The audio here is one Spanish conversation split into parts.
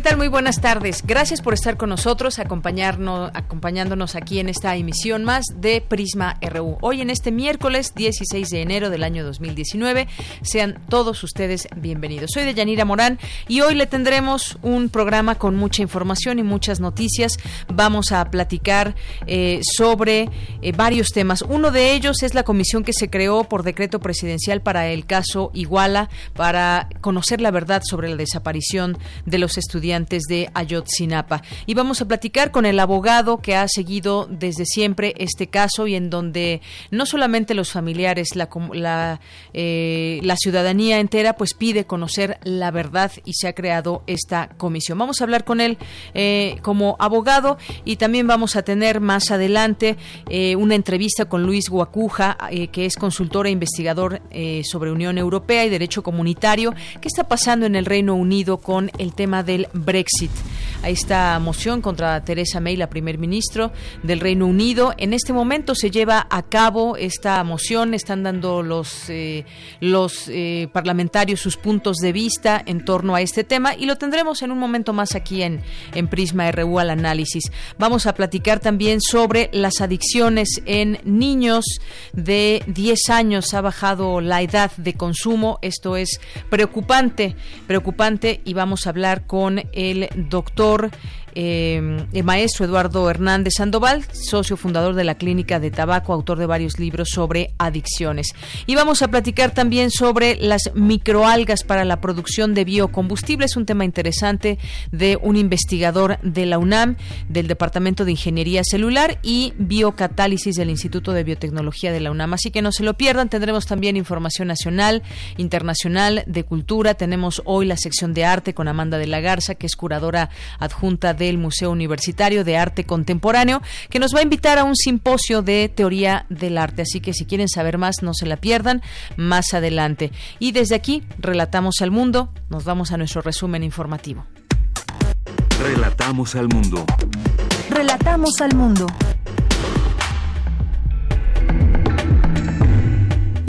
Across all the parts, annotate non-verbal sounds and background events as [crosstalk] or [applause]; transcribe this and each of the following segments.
¿Qué tal? Muy buenas tardes. Gracias por estar con nosotros, acompañarnos, acompañándonos aquí en esta emisión más de Prisma RU. Hoy en este miércoles 16 de enero del año 2019, sean todos ustedes bienvenidos. Soy de Yanira Morán y hoy le tendremos un programa con mucha información y muchas noticias. Vamos a platicar eh, sobre eh, varios temas. Uno de ellos es la comisión que se creó por decreto presidencial para el caso Iguala, para conocer la verdad sobre la desaparición de los estudiantes de Ayotzinapa. Y vamos a platicar con el abogado que ha seguido desde siempre este caso y en donde no solamente los familiares, la, la, eh, la ciudadanía entera, pues pide conocer la verdad y se ha creado esta comisión. Vamos a hablar con él eh, como abogado y también vamos a tener más adelante eh, una entrevista con Luis Guacuja, que es consultor e investigador sobre Unión Europea y Derecho Comunitario. ¿Qué está pasando en el Reino Unido con el tema del Brexit. A esta moción contra Teresa May, la primer ministro del Reino Unido. En este momento se lleva a cabo esta moción, están dando los, eh, los eh, parlamentarios sus puntos de vista en torno a este tema y lo tendremos en un momento más aquí en, en Prisma RU al análisis. Vamos a platicar también sobre las adicciones en niños de 10 años. Ha bajado la edad de consumo. Esto es preocupante, preocupante y vamos a hablar con el doctor eh, el maestro Eduardo Hernández Sandoval, socio fundador de la Clínica de Tabaco, autor de varios libros sobre adicciones. Y vamos a platicar también sobre las microalgas para la producción de biocombustible. Es un tema interesante de un investigador de la UNAM, del Departamento de Ingeniería Celular y Biocatálisis del Instituto de Biotecnología de la UNAM. Así que no se lo pierdan. Tendremos también información nacional, internacional, de cultura. Tenemos hoy la sección de arte con Amanda de la Garza, que es curadora adjunta del Museo Universitario de Arte Contemporáneo, que nos va a invitar a un simposio de teoría del arte. Así que si quieren saber más, no se la pierdan más adelante. Y desde aquí, relatamos al mundo, nos vamos a nuestro resumen informativo. Relatamos al mundo. Relatamos al mundo.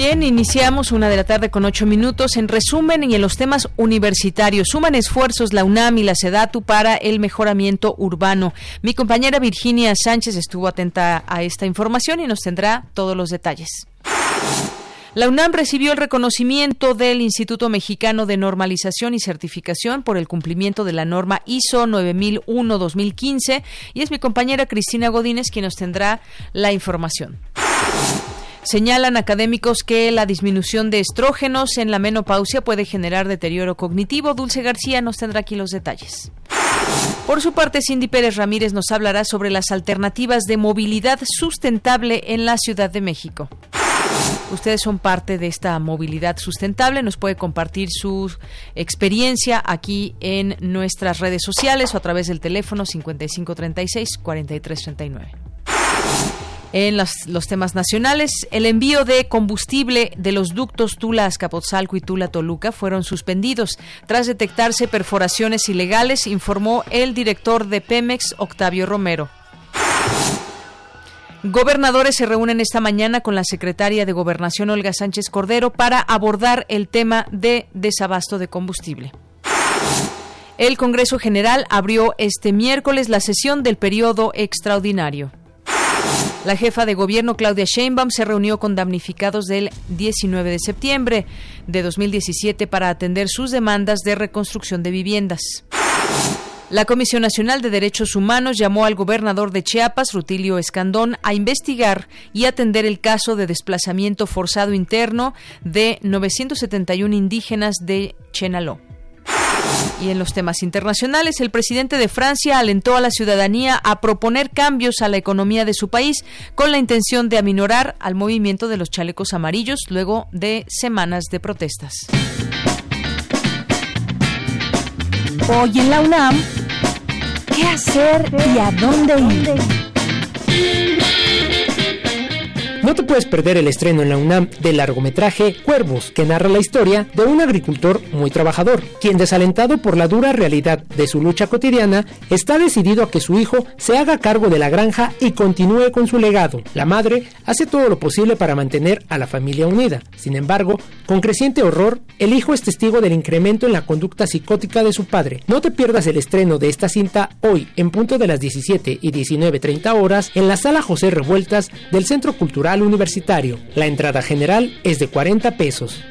Bien, iniciamos una de la tarde con ocho minutos. En resumen, y en los temas universitarios, suman esfuerzos la UNAM y la SEDATU para el mejoramiento urbano. Mi compañera Virginia Sánchez estuvo atenta a esta información y nos tendrá todos los detalles. La UNAM recibió el reconocimiento del Instituto Mexicano de Normalización y Certificación por el cumplimiento de la norma ISO 9001-2015 y es mi compañera Cristina Godínez quien nos tendrá la información. Señalan académicos que la disminución de estrógenos en la menopausia puede generar deterioro cognitivo. Dulce García nos tendrá aquí los detalles. Por su parte, Cindy Pérez Ramírez nos hablará sobre las alternativas de movilidad sustentable en la Ciudad de México. Ustedes son parte de esta movilidad sustentable, nos puede compartir su experiencia aquí en nuestras redes sociales o a través del teléfono 5536 4339. En los, temas nacionales, el envío de combustible de los ductos Tula-Azcapotzalco y Tula-Toluca fueron suspendidos tras detectarse perforaciones ilegales, informó el director de Pemex, Octavio Romero. Gobernadores se reúnen esta mañana con la secretaria de Gobernación, Olga Sánchez Cordero, para abordar el tema de desabasto de combustible. El Congreso General abrió este miércoles la sesión del periodo extraordinario. La jefa de gobierno Claudia Sheinbaum se reunió con damnificados del 19 de septiembre de 2017 para atender sus demandas de reconstrucción de viviendas. La Comisión Nacional de Derechos Humanos llamó al gobernador de Chiapas, Rutilio Escandón, a investigar y atender el caso de desplazamiento forzado interno de 971 indígenas de Chenaló. Y en los temas internacionales, el presidente de Francia alentó a la ciudadanía a proponer cambios a la economía de su país con la intención de aminorar al movimiento de los chalecos amarillos luego de semanas de protestas. Hoy en la UNAM, ¿qué hacer y a dónde ir? No te puedes perder el estreno en la UNAM del largometraje Cuervos, que narra la historia de un agricultor muy trabajador, quien desalentado por la dura realidad de su lucha cotidiana, está decidido a que su hijo se haga cargo de la granja y continúe con su legado. La madre hace todo lo posible para mantener a la familia unida. Sin embargo, con creciente horror, el hijo es testigo del incremento en la conducta psicótica de su padre. No te pierdas el estreno de esta cinta hoy en punto de las 17 y 19.30 horas en la sala José Revueltas del Centro Cultural Universitario. La entrada general es de 40 pesos.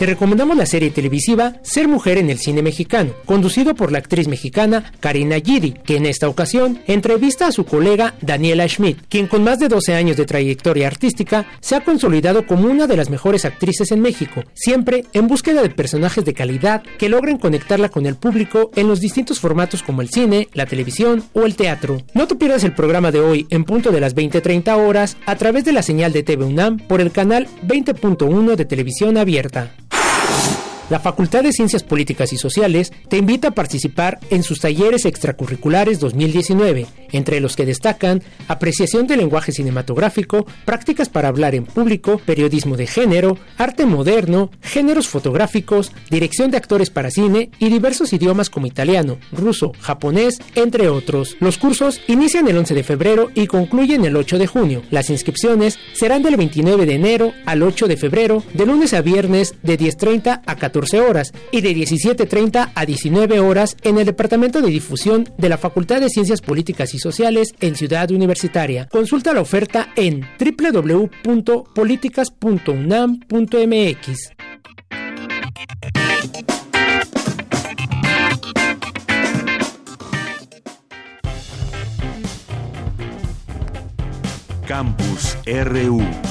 Te recomendamos la serie televisiva Ser Mujer en el Cine Mexicano, conducido por la actriz mexicana Karina Gidi, que en esta ocasión entrevista a su colega Daniela Schmidt, quien con más de 12 años de trayectoria artística se ha consolidado como una de las mejores actrices en México, siempre en búsqueda de personajes de calidad que logren conectarla con el público en los distintos formatos como el cine, la televisión o el teatro. No te pierdas el programa de hoy en punto de las 20:30 horas a través de la señal de TV UNAM por el canal 20.1 de televisión abierta. La Facultad de Ciencias Políticas y Sociales te invita a participar en sus talleres extracurriculares 2019, entre los que destacan apreciación del lenguaje cinematográfico, prácticas para hablar en público, periodismo de género, arte moderno, géneros fotográficos, dirección de actores para cine y diversos idiomas como italiano, ruso, japonés, entre otros. Los cursos inician el 11 de febrero y concluyen el 8 de junio. Las inscripciones serán del 29 de enero al 8 de febrero, de lunes a viernes de 10.30 a 14 horas y de 17.30 a 19 horas en el Departamento de Difusión de la Facultad de Ciencias Políticas y Sociales en Ciudad Universitaria. Consulta la oferta en www.políticas.unam.mx. Campus RU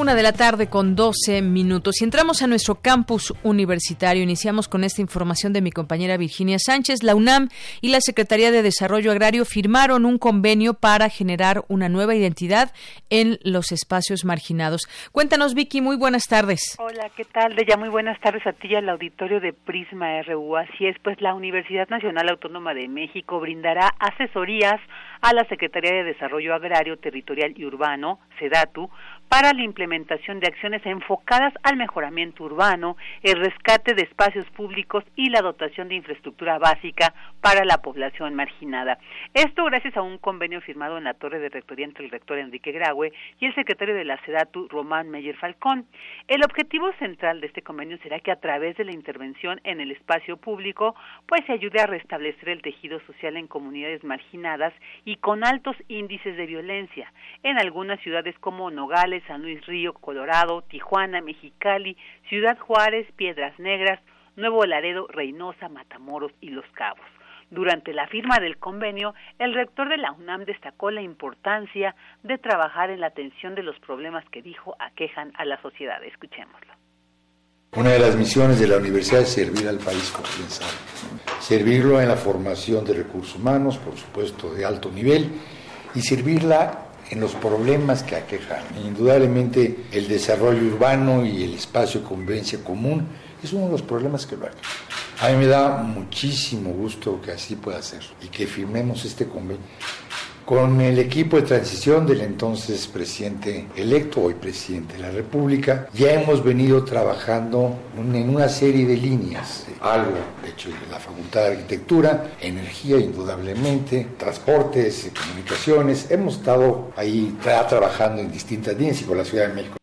Una de la tarde con 12 minutos. Y entramos a nuestro campus universitario. Iniciamos con esta información de mi compañera Virginia Sánchez. La UNAM y la Secretaría de Desarrollo Agrario firmaron un convenio para generar una nueva identidad en los espacios marginados. Cuéntanos, Vicky, muy buenas tardes. Hola, ¿qué tal? De ya muy buenas tardes a ti y al auditorio de Prisma RU. Así es, pues la Universidad Nacional Autónoma de México brindará asesorías a la Secretaría de Desarrollo Agrario, Territorial y Urbano, SEDATU, para la implementación de acciones enfocadas al mejoramiento urbano, el rescate de espacios públicos y la dotación de infraestructura básica para la población marginada. Esto gracias a un convenio firmado en la Torre de Rectoría entre el rector Enrique Graue y el secretario de la SEDATU, Román Meyer Falcón. El objetivo central de este convenio será que a través de la intervención en el espacio público, pues se ayude a restablecer el tejido social en comunidades marginadas y con altos índices de violencia. En algunas ciudades como Nogales, San Luis Río, Colorado, Tijuana, Mexicali, Ciudad Juárez, Piedras Negras, Nuevo Laredo, Reynosa, Matamoros y Los Cabos. Durante la firma del convenio, el rector de la UNAM destacó la importancia de trabajar en la atención de los problemas que dijo aquejan a la sociedad. Escuchémoslo. Una de las misiones de la universidad es servir al país como pensar, servirlo en la formación de recursos humanos, por supuesto de alto nivel, y servirla en los problemas que aquejan. Indudablemente el desarrollo urbano y el espacio de convivencia común es uno de los problemas que lo aquejan. A mí me da muchísimo gusto que así pueda ser y que firmemos este convenio con el equipo de transición del entonces presidente electo, hoy presidente de la República, ya hemos venido trabajando en una serie de líneas, algo hecho en la Facultad de Arquitectura, energía indudablemente, transportes, comunicaciones, hemos estado ahí trabajando en distintas líneas y con la Ciudad de México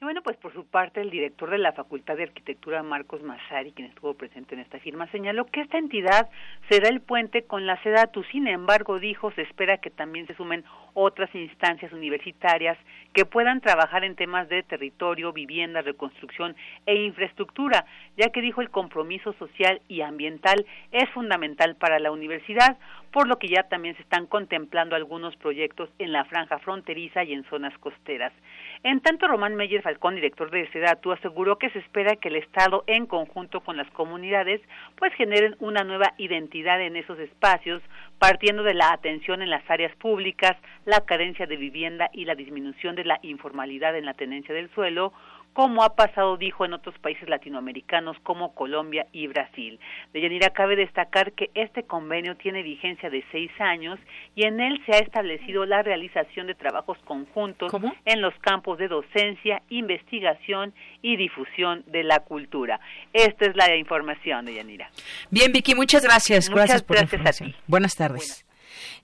y bueno, pues por su parte, el director de la Facultad de Arquitectura, Marcos Massari, quien estuvo presente en esta firma, señaló que esta entidad será el puente con la SEDATU. Sin embargo, dijo, se espera que también se sumen otras instancias universitarias que puedan trabajar en temas de territorio, vivienda, reconstrucción e infraestructura, ya que dijo el compromiso social y ambiental es fundamental para la universidad, por lo que ya también se están contemplando algunos proyectos en la franja fronteriza y en zonas costeras. En tanto, Román Meyer Falcón, director de SEDATU, aseguró que se espera que el Estado, en conjunto con las comunidades, pues generen una nueva identidad en esos espacios, partiendo de la atención en las áreas públicas, la carencia de vivienda y la disminución de la informalidad en la tenencia del suelo, como ha pasado, dijo, en otros países latinoamericanos como Colombia y Brasil. De Yanira cabe destacar que este convenio tiene vigencia de seis años y en él se ha establecido la realización de trabajos conjuntos en los campos de docencia, investigación y difusión de la cultura. Esta es la información de Yanira. Bien, Vicky, muchas gracias. gracias por gracias a ti. Buenas tardes.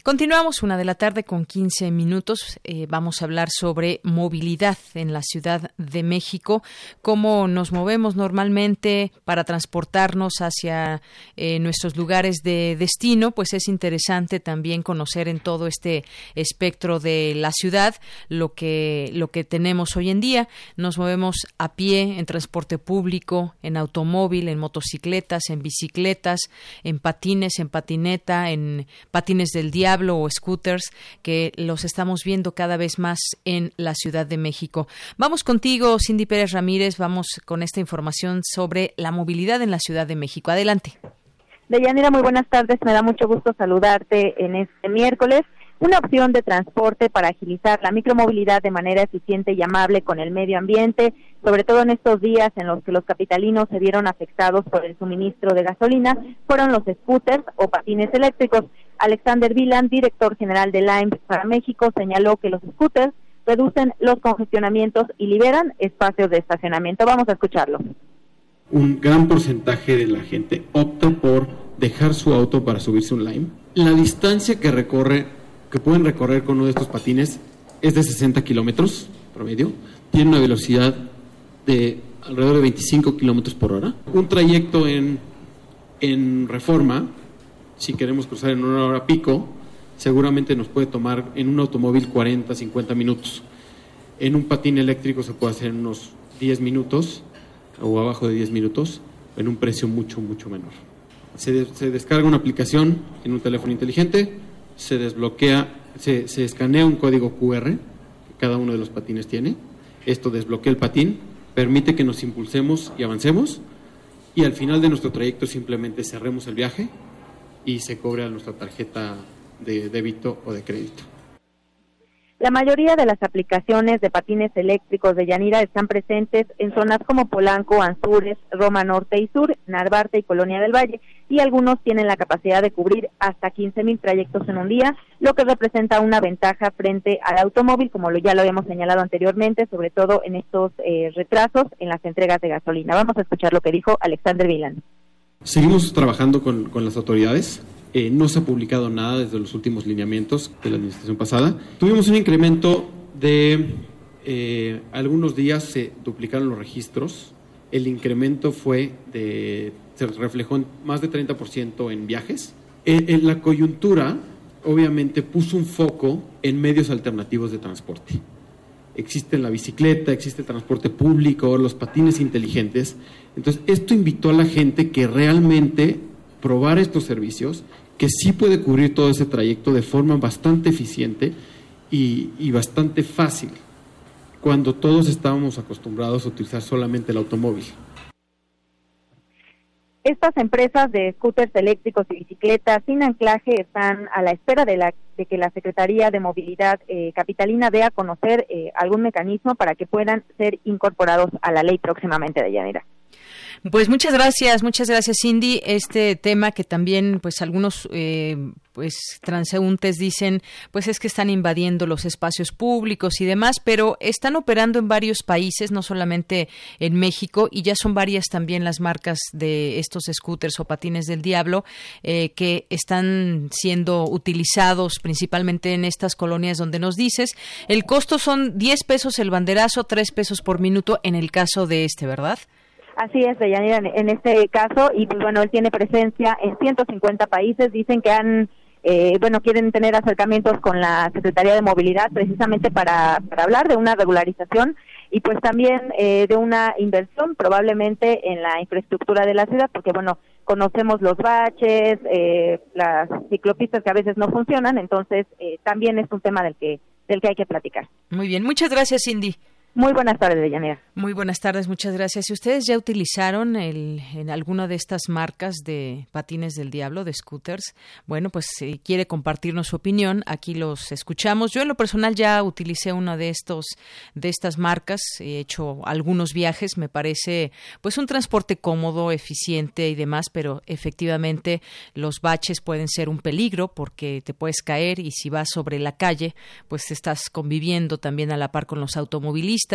Continuamos una de la tarde con 15 minutos. Eh, vamos a hablar sobre movilidad en la Ciudad de México, cómo nos movemos normalmente para transportarnos hacia eh, nuestros lugares de destino. Pues es interesante también conocer en todo este espectro de la ciudad lo que lo que tenemos hoy en día. Nos movemos a pie, en transporte público, en automóvil, en motocicletas, en bicicletas, en patines, en patineta, en patines del diablo o scooters que los estamos viendo cada vez más en la Ciudad de México. Vamos contigo, Cindy Pérez Ramírez, vamos con esta información sobre la movilidad en la Ciudad de México. Adelante. Deyanira, muy buenas tardes. Me da mucho gusto saludarte en este miércoles. Una opción de transporte para agilizar la micromovilidad de manera eficiente y amable con el medio ambiente, sobre todo en estos días en los que los capitalinos se vieron afectados por el suministro de gasolina, fueron los scooters o patines eléctricos. Alexander Vilan, director general de Lime para México, señaló que los scooters reducen los congestionamientos y liberan espacios de estacionamiento. Vamos a escucharlo. Un gran porcentaje de la gente opta por dejar su auto para subirse un Lime. La distancia que recorre, que pueden recorrer con uno de estos patines, es de 60 kilómetros promedio. Tiene una velocidad de alrededor de 25 kilómetros por hora. Un trayecto en, en reforma si queremos cruzar en una hora pico, seguramente nos puede tomar en un automóvil 40, 50 minutos. En un patín eléctrico se puede hacer en unos 10 minutos o abajo de 10 minutos en un precio mucho, mucho menor. Se, se descarga una aplicación en un teléfono inteligente, se desbloquea, se, se escanea un código QR que cada uno de los patines tiene. Esto desbloquea el patín, permite que nos impulsemos y avancemos y al final de nuestro trayecto simplemente cerremos el viaje y se cobra nuestra tarjeta de débito o de crédito. La mayoría de las aplicaciones de patines eléctricos de Yanira están presentes en zonas como Polanco, Anzures, Roma Norte y Sur, Narvarte y Colonia del Valle, y algunos tienen la capacidad de cubrir hasta 15.000 trayectos en un día, lo que representa una ventaja frente al automóvil, como lo, ya lo habíamos señalado anteriormente, sobre todo en estos eh, retrasos en las entregas de gasolina. Vamos a escuchar lo que dijo Alexander Vilan. Seguimos trabajando con, las autoridades. Eh, no se ha publicado nada desde los últimos lineamientos de la administración pasada. Tuvimos un incremento de eh, algunos días se duplicaron los registros. El incremento fue de se reflejó en más de 30% en viajes. En, la coyuntura, obviamente, puso un foco en medios alternativos de transporte existe la bicicleta, existe el transporte público, los patines inteligentes. Entonces, esto invitó a la gente que realmente probar estos servicios, que sí puede cubrir todo ese trayecto de forma bastante eficiente y, bastante fácil, cuando todos estábamos acostumbrados a utilizar solamente el automóvil. Estas empresas de scooters eléctricos y bicicletas sin anclaje están a la espera de, la, de que la Secretaría de Movilidad eh, Capitalina dé a conocer eh, algún mecanismo para que puedan ser incorporados a la ley próximamente de Llanera. Pues muchas gracias, muchas gracias Cindy. Este tema que también pues algunos eh, pues transeúntes dicen pues es que están invadiendo los espacios públicos y demás, pero están operando en varios países, no solamente en México, y ya son varias también las marcas de estos scooters o patines del diablo eh, que están siendo utilizados principalmente en estas colonias donde nos dices. El costo son 10 pesos el banderazo, 3 pesos por minuto en el caso de este, ¿verdad? Así es, Deyanira, en este caso, y pues bueno, él tiene presencia en 150 países, dicen que han, eh, bueno, quieren tener acercamientos con la Secretaría de Movilidad precisamente para, para hablar de una regularización y pues también eh, de una inversión probablemente en la infraestructura de la ciudad, porque bueno, conocemos los baches, eh, las ciclopistas que a veces no funcionan, entonces también es un tema del que, del que hay que platicar. Muy bien, muchas gracias, Cindy. Muy buenas tardes, Deyanira. Muy buenas tardes, muchas gracias. Si ustedes ya utilizaron el, en alguna de estas marcas de patines del diablo, de scooters, bueno, pues si quiere compartirnos su opinión, aquí los escuchamos. Yo en lo personal ya utilicé una de estos, de estas marcas, he hecho algunos viajes, me parece pues un transporte cómodo, eficiente y demás, pero efectivamente los baches pueden ser un peligro porque te puedes caer y si vas sobre la calle, pues estás conviviendo también a la par con los automovilistas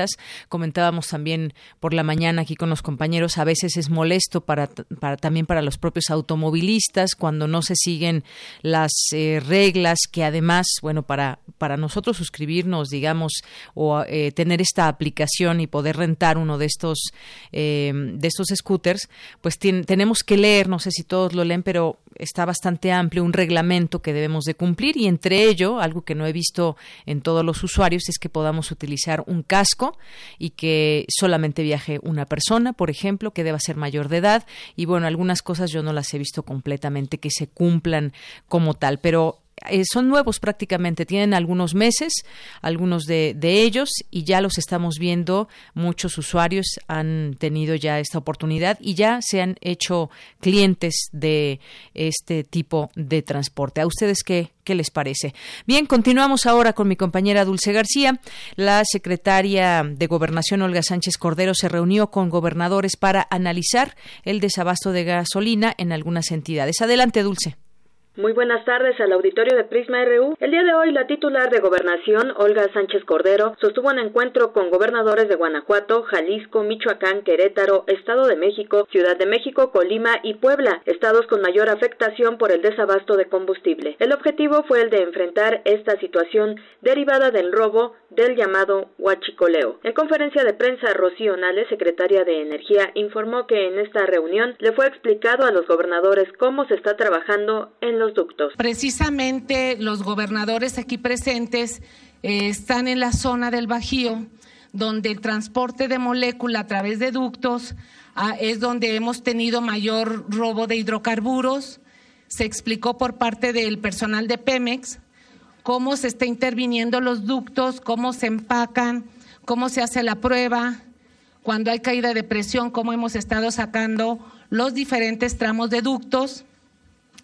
Comentábamos también por la mañana aquí con los compañeros, a veces es molesto para, para también para los propios automovilistas cuando no se siguen las eh, reglas que además, bueno, para, para nosotros suscribirnos, digamos, o eh, tener esta aplicación y poder rentar uno de estos, eh, de estos scooters, pues tenemos que leer, no sé si todos lo leen, pero está bastante amplio un reglamento que debemos de cumplir y entre ello, algo que no he visto en todos los usuarios, es que podamos utilizar un casco y que solamente viaje una persona, por ejemplo, que deba ser mayor de edad. Y bueno, algunas cosas yo no las he visto completamente que se cumplan como tal, pero eh, son nuevos prácticamente, tienen algunos meses, algunos de, de, ellos, y ya los estamos viendo. Muchos usuarios han tenido ya esta oportunidad y ya se han hecho clientes de este tipo de transporte. ¿A ustedes qué, qué les parece? Bien, continuamos ahora con mi compañera Dulce García. La secretaria de Gobernación, Olga Sánchez Cordero, se reunió con gobernadores para analizar el desabasto de gasolina en algunas entidades. Adelante, Dulce. Muy buenas tardes al auditorio de Prisma RU. El día de hoy, la titular de Gobernación, Olga Sánchez Cordero, sostuvo un encuentro con gobernadores de Guanajuato, Jalisco, Michoacán, Querétaro, Estado de México, Ciudad de México, Colima y Puebla, estados con mayor afectación por el desabasto de combustible. El objetivo fue el de enfrentar esta situación derivada del robo del llamado huachicoleo. En conferencia de prensa, Rocío Nales, secretaria de Energía, informó que en esta reunión le fue explicado a los gobernadores cómo se está trabajando en los ductos. Precisamente los gobernadores aquí presentes eh, están en la zona del Bajío, donde el transporte de molécula a través de ductos ah, es donde hemos tenido mayor robo de hidrocarburos. Se explicó por parte del personal de Pemex cómo se está interviniendo los ductos, cómo se empacan, cómo se hace la prueba, cuando hay caída de presión, cómo hemos estado sacando los diferentes tramos de ductos,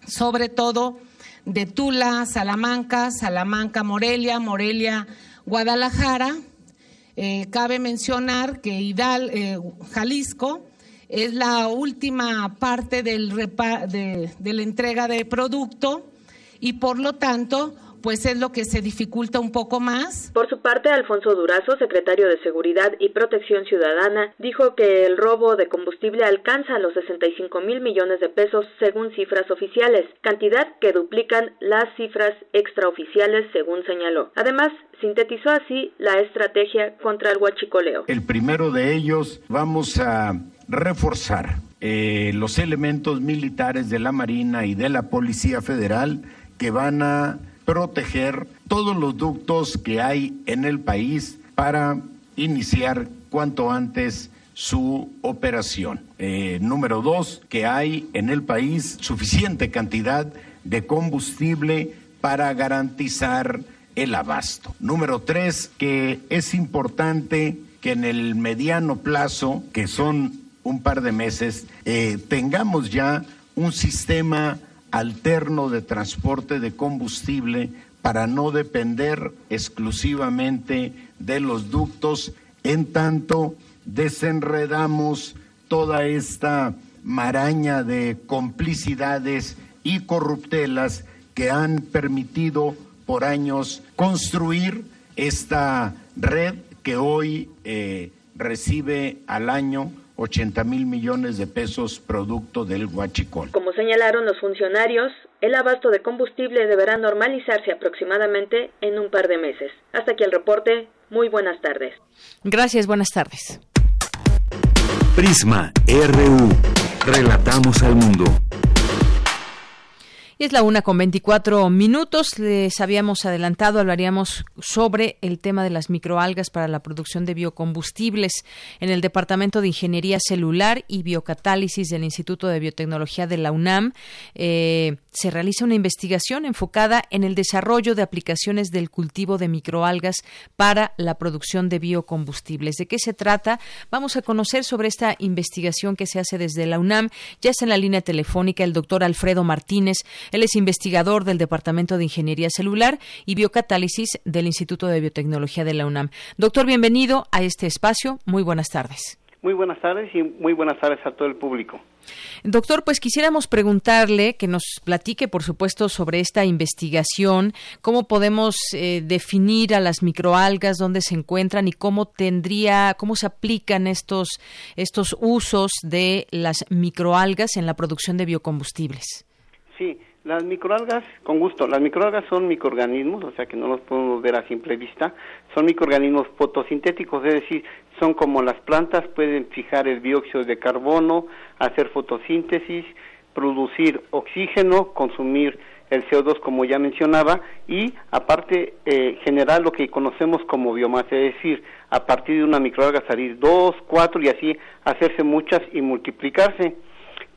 sobre todo de Tula, Salamanca, Salamanca, Morelia, Morelia, Guadalajara. Eh, cabe mencionar que Hidal, eh, Jalisco es la última parte del de, de la entrega de producto y por lo tanto pues es lo que se dificulta un poco más. Por su parte, Alfonso Durazo, secretario de Seguridad y Protección Ciudadana, dijo que el robo de combustible alcanza los 65 mil millones de pesos según cifras oficiales, cantidad que duplican las cifras extraoficiales según señaló. Además, sintetizó así la estrategia contra el huachicoleo. El primero de ellos vamos a reforzar eh, los elementos militares de la Marina y de la Policía Federal que van a proteger todos los ductos que hay en el país para iniciar cuanto antes su operación. Eh, número dos, que hay en el país suficiente cantidad de combustible para garantizar el abasto. Número tres, que es importante que en el mediano plazo, que son un par de meses, eh, tengamos ya un sistema alterno de transporte de combustible para no depender exclusivamente de los ductos, en tanto desenredamos toda esta maraña de complicidades y corruptelas que han permitido por años construir esta red que hoy eh, recibe al año 80 mil millones de pesos producto del huachicol. Como señalaron los funcionarios, el abasto de combustible deberá normalizarse aproximadamente en un par de meses. Hasta aquí el reporte. Muy buenas tardes. Gracias, buenas tardes. Prisma RU. Relatamos al mundo. Y es la una con 24 minutos. Les habíamos adelantado, hablaríamos sobre el tema de las microalgas para la producción de biocombustibles. En el Departamento de Ingeniería Celular y Biocatálisis del Instituto de Biotecnología de la UNAM eh, se realiza una investigación enfocada en el desarrollo de aplicaciones del cultivo de microalgas para la producción de biocombustibles. ¿De qué se trata? Vamos a conocer sobre esta investigación que se hace desde la UNAM. Ya está en la línea telefónica el doctor Alfredo Martínez. Él es investigador del Departamento de Ingeniería Celular y Biocatálisis del Instituto de Biotecnología de la UNAM. Doctor, bienvenido a este espacio. Muy buenas tardes. Muy buenas tardes y muy buenas tardes a todo el público. Doctor, pues quisiéramos preguntarle que nos platique, por supuesto, sobre esta investigación, cómo podemos eh, definir a las microalgas, dónde se encuentran y cómo tendría, cómo se aplican estos, estos usos de las microalgas en la producción de biocombustibles. Sí, las microalgas, con gusto, las microalgas son microorganismos, o sea que no los podemos ver a simple vista, son microorganismos fotosintéticos, es decir, son como las plantas, pueden fijar el dióxido de carbono, hacer fotosíntesis, producir oxígeno, consumir el CO2 como ya mencionaba y aparte eh, generar lo que conocemos como biomasa, es decir, a partir de una microalga salir dos, cuatro y así hacerse muchas y multiplicarse.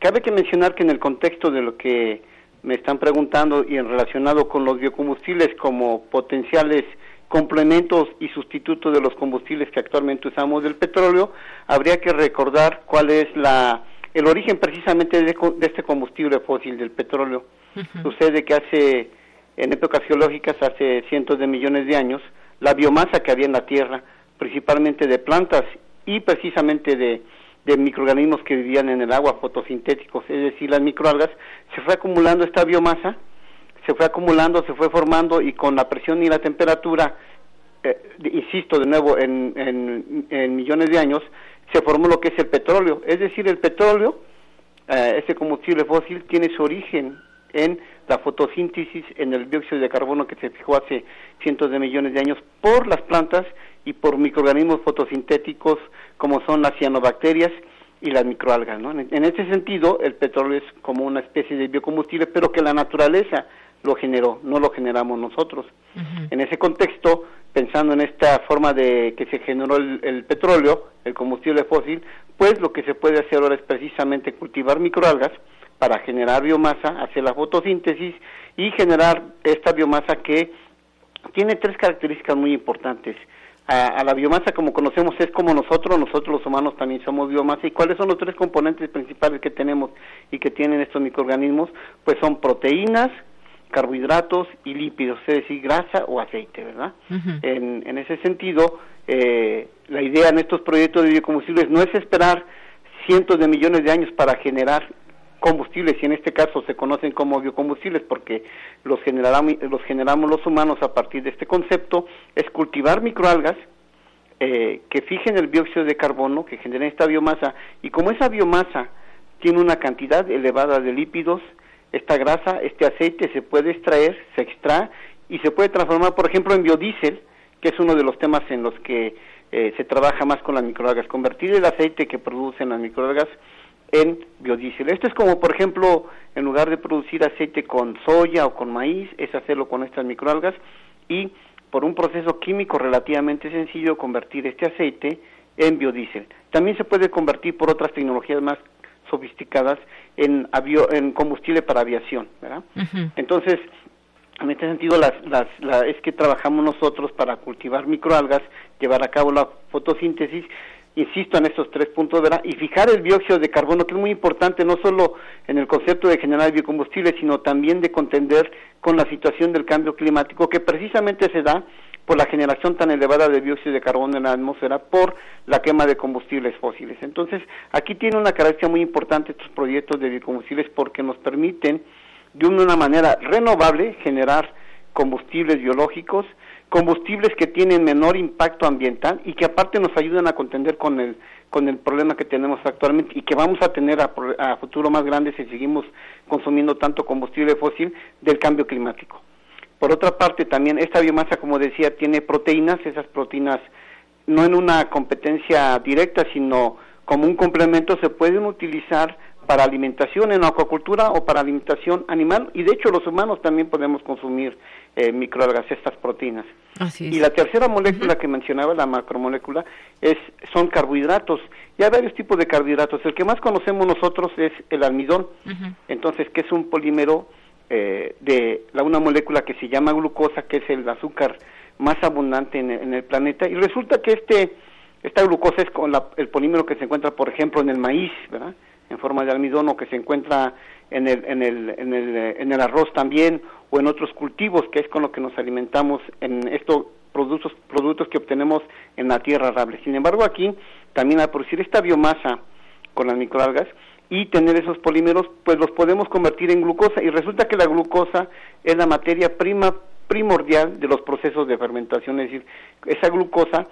Cabe que mencionar que en el contexto de lo que me están preguntando y en relacionado con los biocombustibles como potenciales complementos y sustitutos de los combustibles que actualmente usamos del petróleo, habría que recordar cuál es la el origen precisamente de, este combustible fósil del petróleo. Sucede que hace en épocas geológicas hace cientos de millones de años la biomasa que había en la Tierra, principalmente de plantas y precisamente de de microorganismos que vivían en el agua, fotosintéticos, es decir, las microalgas, se fue acumulando esta biomasa, se fue acumulando, se fue formando y con la presión y la temperatura, eh, insisto de nuevo, en, en, millones de años, se formó lo que es el petróleo. Es decir, el petróleo, eh, ese combustible fósil, tiene su origen en la fotosíntesis, en el dióxido de carbono que se fijó hace cientos de millones de años por las plantas y por microorganismos fotosintéticos como son las cianobacterias y las microalgas. ¿no? En, ese sentido, el petróleo es como una especie de biocombustible, pero que la naturaleza lo generó, no lo generamos nosotros. En ese contexto, pensando en esta forma de que se generó el, petróleo, el combustible fósil, pues lo que se puede hacer ahora es precisamente cultivar microalgas para generar biomasa, hacer la fotosíntesis y generar esta biomasa que tiene tres características muy importantes a, la biomasa como conocemos es como nosotros, nosotros los humanos también somos biomasa. ¿Y cuáles son los tres componentes principales que tenemos y que tienen estos microorganismos? Pues son proteínas, carbohidratos y lípidos, es decir, grasa o aceite, ¿verdad? en, en, ese sentido, eh, la idea en estos proyectos de biocombustibles no es esperar cientos de millones de años para generar combustibles y en este caso se conocen como biocombustibles porque los generamos, los generamos los humanos a partir de este concepto, es cultivar microalgas eh, que fijen el dióxido de carbono, que generen esta biomasa y como esa biomasa tiene una cantidad elevada de lípidos, esta grasa, este aceite se puede extraer, se extrae y se puede transformar, por ejemplo, en biodiesel, que es uno de los temas en los que eh, se trabaja más con las microalgas, convertir el aceite que producen las microalgas en biodiesel. Esto es como, por ejemplo, en lugar de producir aceite con soya o con maíz, es hacerlo con estas microalgas y por un proceso químico relativamente sencillo convertir este aceite en biodiesel. También se puede convertir por otras tecnologías más sofisticadas en, en combustible para aviación, ¿verdad? Entonces, en este sentido, las, las, es que trabajamos nosotros para cultivar microalgas, llevar a cabo la fotosíntesis insisto en estos tres puntos, ¿verdad? Y fijar el dióxido de carbono, que es muy importante no solo en el concepto de generar biocombustible, sino también de contender con la situación del cambio climático, que precisamente se da por la generación tan elevada de dióxido de carbono en la atmósfera por la quema de combustibles fósiles. Entonces, aquí tiene una característica muy importante estos proyectos de biocombustibles porque nos permiten de una manera renovable generar combustibles biológicos, combustibles que tienen menor impacto ambiental y que aparte nos ayudan a contender con el con el problema que tenemos actualmente y que vamos a tener a, futuro más grande si seguimos consumiendo tanto combustible fósil del cambio climático. Por otra parte, también esta biomasa, como decía, tiene proteínas, esas proteínas no en una competencia directa, sino como un complemento se pueden utilizar para alimentación en acuacultura o para alimentación animal y de hecho los humanos también podemos consumir eh, microalgas, estas proteínas. Y la tercera molécula que mencionaba, la macromolécula, es, son carbohidratos. Y hay varios tipos de carbohidratos. El que más conocemos nosotros es el almidón, entonces que es un polímero eh, de la, una molécula que se llama glucosa, que es el azúcar más abundante en el, planeta. Y resulta que este esta glucosa es con el polímero que se encuentra, por ejemplo, en el maíz, ¿verdad? En forma de almidón o que se encuentra en el, en el, en el, en el arroz también o en otros cultivos, que es con lo que nos alimentamos en estos productos, productos que obtenemos en la tierra arable. Sin embargo, aquí también al producir esta biomasa con las microalgas y tener esos polímeros, pues los podemos convertir en glucosa y resulta que la glucosa es la materia prima primordial de los procesos de fermentación, es decir, esa glucosa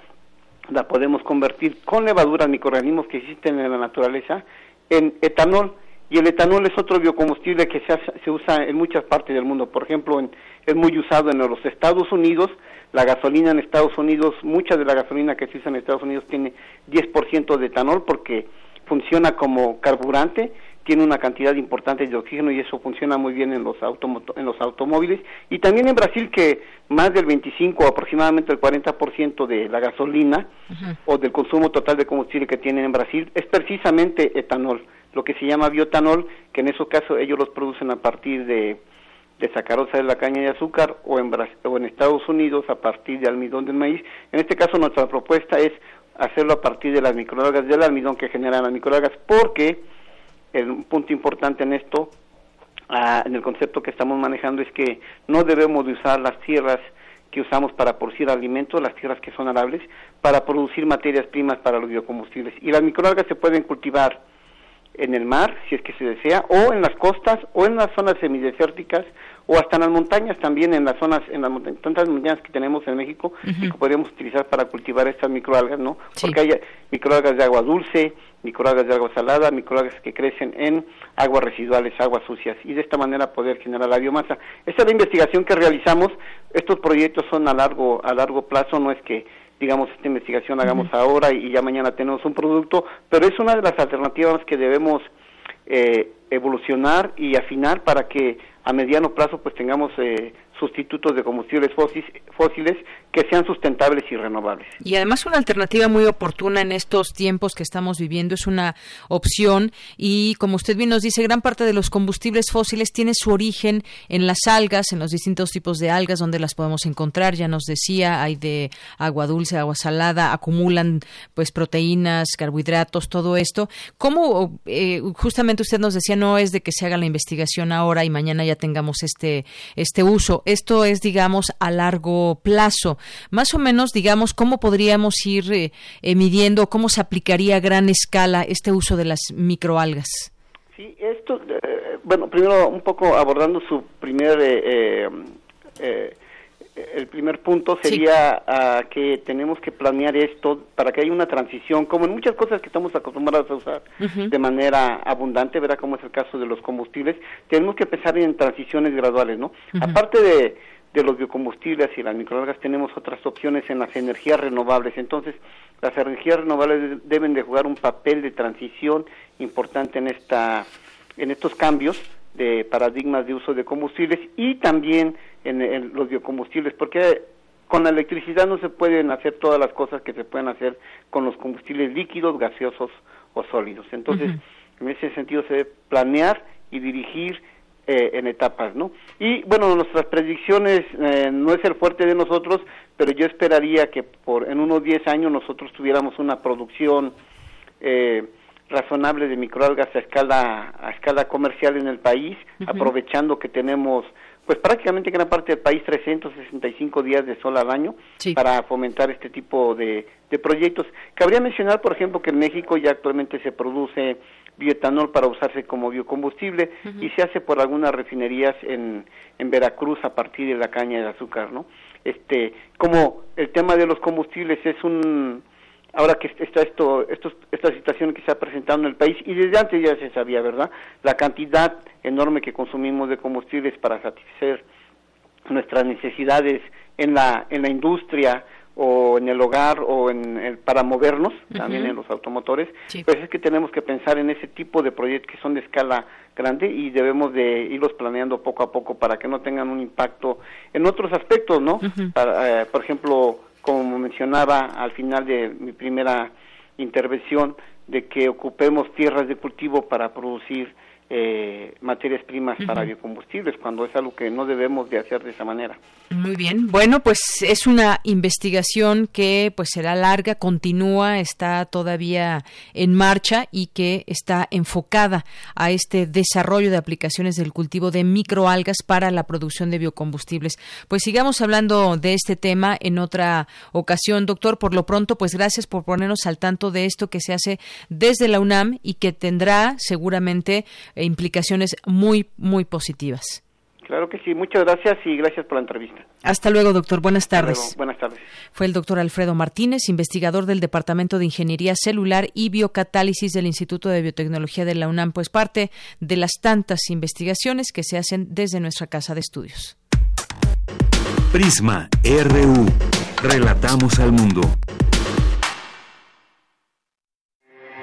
la podemos convertir con levaduras, microorganismos que existen en la naturaleza, en etanol y el etanol es otro biocombustible que se, se usa en muchas partes del mundo. Por ejemplo, es muy usado en los Estados Unidos. La gasolina en Estados Unidos, mucha de la gasolina que se usa en Estados Unidos tiene 10% de etanol porque funciona como carburante, tiene una cantidad importante de oxígeno y eso funciona muy bien en los, en los automóviles. Y también en Brasil que más del 25 o aproximadamente el 40% de la gasolina o del consumo total de combustible que tienen en Brasil es precisamente etanol lo que se llama biotanol, que en esos casos ellos los producen a partir de, de sacarosa de la caña de azúcar o en, o en Estados Unidos a partir de almidón del maíz. En este caso nuestra propuesta es hacerlo a partir de las microalgas del almidón que generan las microalgas, porque un punto importante en esto, ah, en el concepto que estamos manejando, es que no debemos de usar las tierras que usamos para producir alimentos, las tierras que son arables, para producir materias primas para los biocombustibles. Y las microalgas se pueden cultivar en el mar, si es que se desea, o en las costas, o en las zonas semidesérticas, o hasta en las montañas también, en las zonas, en las tantas montañas que tenemos en México, y que podríamos utilizar para cultivar estas microalgas, ¿no? Porque hay microalgas de agua dulce, microalgas de agua salada, microalgas que crecen en aguas residuales, aguas sucias, y de esta manera poder generar la biomasa. Esta es la investigación que realizamos, estos proyectos son a largo, a largo plazo, no es que digamos, esta investigación hagamos ahora y, ya mañana tenemos un producto, pero es una de las alternativas que debemos eh, evolucionar y afinar para que a mediano plazo pues tengamos eh, sustitutos de combustibles fósiles que sean sustentables y renovables. Y además una alternativa muy oportuna en estos tiempos que estamos viviendo es una opción y como usted bien nos dice, gran parte de los combustibles fósiles tiene su origen en las algas, en los distintos tipos de algas donde las podemos encontrar. Ya nos decía, hay de agua dulce, agua salada, acumulan pues proteínas, carbohidratos, todo esto. ¿Cómo eh, justamente usted nos decía no es de que se haga la investigación ahora y mañana ya tengamos este este uso? Esto es, digamos, a largo plazo. Más o menos, digamos, ¿cómo podríamos ir eh, midiendo, cómo se aplicaría a gran escala este uso de las microalgas? Sí, esto, eh, bueno, primero un poco abordando su primer eh, el primer punto sería ah, que tenemos que planear esto para que haya una transición, como en muchas cosas que estamos acostumbrados a usar de manera abundante, verá como es el caso de los combustibles, tenemos que pensar en transiciones graduales, ¿no? Aparte de, de los biocombustibles y las microalgas tenemos otras opciones en las energías renovables, entonces las energías renovables deben de jugar un papel de transición importante en esta en estos cambios de paradigmas de uso de combustibles y también en, los biocombustibles, porque con la electricidad no se pueden hacer todas las cosas que se pueden hacer con los combustibles líquidos, gaseosos o sólidos. Entonces, en ese sentido se debe planear y dirigir eh, en etapas, ¿no? Y bueno, nuestras predicciones eh, no es el fuerte de nosotros, pero yo esperaría que por en unos 10 años nosotros tuviéramos una producción eh, razonable de microalgas a escala a escala comercial en el país, aprovechando que tenemos pues prácticamente gran parte del país 365 días de sol al año para fomentar este tipo de, de proyectos. Cabría mencionar, por ejemplo, que en México ya actualmente se produce bioetanol para usarse como biocombustible y se hace por algunas refinerías en, en Veracruz a partir de la caña de azúcar, ¿no? Este, como el tema de los combustibles es un ahora que está esto, esta situación que se ha presentado en el país y desde antes ya se sabía, ¿verdad? La cantidad enorme que consumimos de combustibles para satisfacer nuestras necesidades en la en la industria o en el hogar o en, para movernos, también en los automotores, pues es que tenemos que pensar en ese tipo de proyectos que son de escala grande y debemos de irlos planeando poco a poco para que no tengan un impacto en otros aspectos, ¿no? Eh, por ejemplo, como mencionaba al final de mi primera intervención, de que ocupemos tierras de cultivo para producir eh, materias primas para biocombustibles, cuando es algo que no debemos de hacer de esa manera. Muy bien. Bueno, pues es una investigación que pues será larga, continúa, está todavía en marcha y que está enfocada a este desarrollo de aplicaciones del cultivo de microalgas para la producción de biocombustibles. Pues sigamos hablando de este tema en otra ocasión, doctor. Por lo pronto, pues gracias por ponernos al tanto de esto que se hace desde la UNAM y que tendrá seguramente implicaciones muy, muy positivas. Claro que sí, muchas gracias y gracias por la entrevista. Hasta luego, doctor. Buenas tardes. Buenas tardes. Fue el doctor Alfredo Martínez, investigador del Departamento de Ingeniería Celular y Biocatálisis del Instituto de Biotecnología de la UNAM, pues parte de las tantas investigaciones que se hacen desde nuestra casa de estudios. Prisma RU. Relatamos al mundo.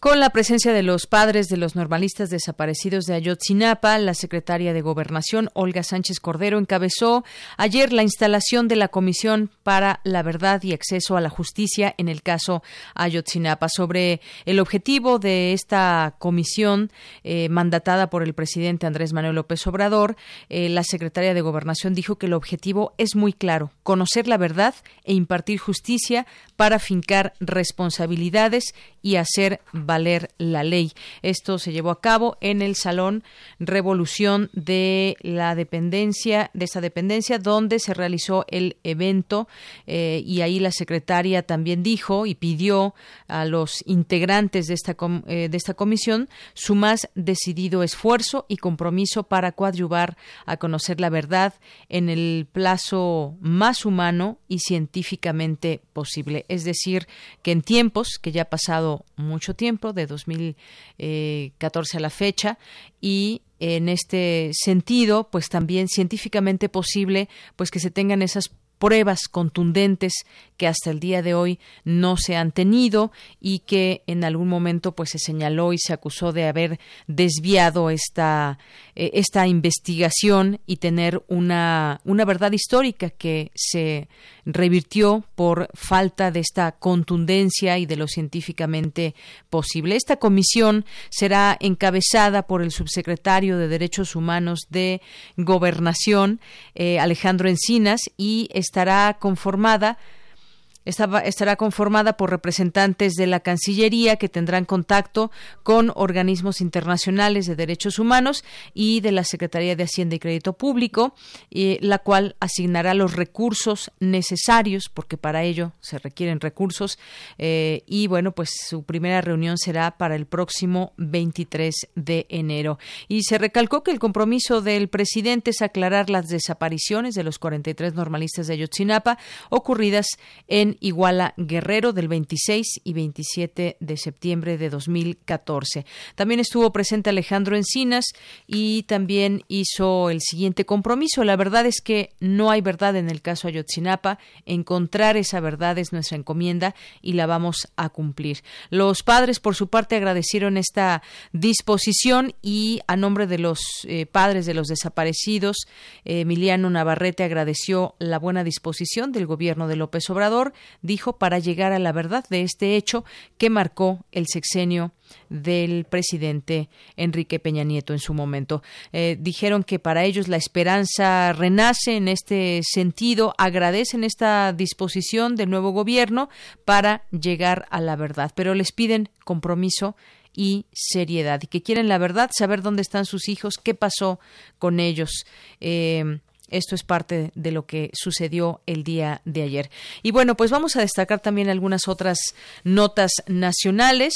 Con la presencia de los padres de los normalistas desaparecidos de Ayotzinapa, la secretaria de Gobernación, Olga Sánchez Cordero, encabezó ayer la instalación de la Comisión para la Verdad y Acceso a la Justicia en el caso Ayotzinapa. Sobre el objetivo de esta comisión eh, mandatada por el presidente Andrés Manuel López Obrador, eh, la secretaria de Gobernación dijo que el objetivo es muy claro, conocer la verdad e impartir justicia para fincar responsabilidades y hacer valer la ley. Esto se llevó a cabo en el Salón Revolución de la Dependencia, de esta dependencia, donde se realizó el evento eh, y ahí la secretaria también dijo y pidió a los integrantes de esta, eh, de esta comisión su más decidido esfuerzo y compromiso para coadyuvar a conocer la verdad en el plazo más humano y científicamente posible. Es decir, que en tiempos, que ya ha pasado mucho tiempo, de 2014 a la fecha, y en este sentido, pues también científicamente posible, pues que se tengan esas pruebas contundentes que hasta el día de hoy no se han tenido y que en algún momento pues se señaló y se acusó de haber desviado esta eh, esta investigación y tener una una verdad histórica que se revirtió por falta de esta contundencia y de lo científicamente posible. Esta comisión será encabezada por el subsecretario de Derechos Humanos de Gobernación, eh, Alejandro Encinas, y estará conformada estará conformada por representantes de la Cancillería que tendrán contacto con organismos internacionales de derechos humanos y de la Secretaría de Hacienda y Crédito Público, la cual asignará los recursos necesarios, porque para ello se requieren recursos, eh, y bueno, pues su primera reunión será para el próximo 23 de enero. Y se recalcó que el compromiso del presidente es aclarar las desapariciones de los 43 normalistas de Ayotzinapa ocurridas en Iguala Guerrero del 26 y 27 de septiembre de 2014. También estuvo presente Alejandro Encinas y también hizo el siguiente compromiso. La verdad es que no hay verdad en el caso Ayotzinapa. Encontrar esa verdad es nuestra encomienda y la vamos a cumplir. Los padres, por su parte, agradecieron esta disposición y a nombre de los eh, padres de los desaparecidos, Emiliano Navarrete agradeció la buena disposición del gobierno de López Obrador dijo, para llegar a la verdad de este hecho que marcó el sexenio del presidente Enrique Peña Nieto en su momento. Eh, dijeron que para ellos la esperanza renace en este sentido, agradecen esta disposición del nuevo gobierno para llegar a la verdad, pero les piden compromiso y seriedad y que quieren la verdad, saber dónde están sus hijos, qué pasó con ellos. Eh, Esto es parte de lo que sucedió el día de ayer. Y bueno, pues vamos a destacar también algunas otras notas nacionales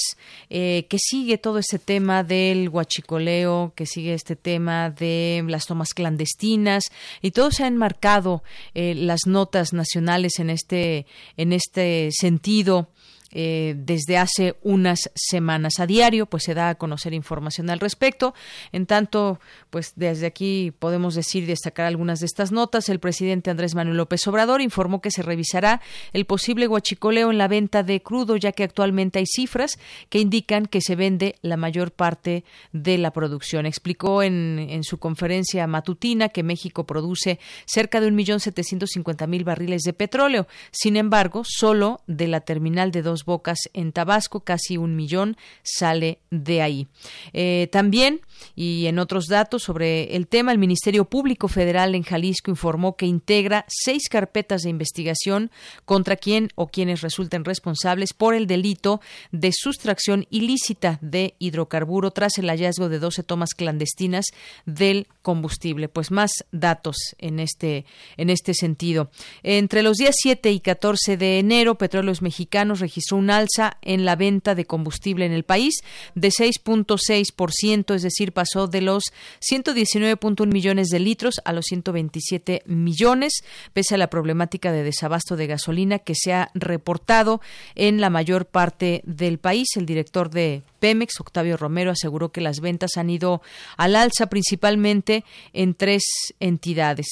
eh, que sigue todo este tema del huachicoleo, que sigue este tema de las tomas clandestinas y todo se ha enmarcado eh, las notas nacionales en este en este sentido eh, desde hace unas semanas. A diario, pues se da a conocer información al respecto. En tanto, pues desde aquí podemos decir y destacar algunas de estas notas. El presidente Andrés Manuel López Obrador informó que se revisará el posible guachicoleo en la venta de crudo, ya que actualmente hay cifras que indican que se vende la mayor parte de la producción. Explicó en, en su conferencia matutina que México produce cerca de un millón setecientos cincuenta mil barriles de petróleo. Sin embargo, solo de la terminal de dos Bocas en Tabasco, casi un millón sale de ahí. Eh, también, y en otros datos sobre el tema, el Ministerio Público Federal en Jalisco informó que integra seis carpetas de investigación contra quien o quienes resulten responsables por el delito de sustracción ilícita de hidrocarburo tras el hallazgo de 12 tomas clandestinas del combustible. Pues más datos en este, en este sentido. Entre los días 7 y 14 de enero, Petróleos Mexicanos registró un alza en la venta de combustible en el país de 6.6%, es decir, pasó de los 119.1 millones de litros a los 127 millones, pese a la problemática de desabasto de gasolina que se ha reportado en la mayor parte del país. El director de Pemex, Octavio Romero, aseguró que las ventas han ido al alza principalmente en tres entidades.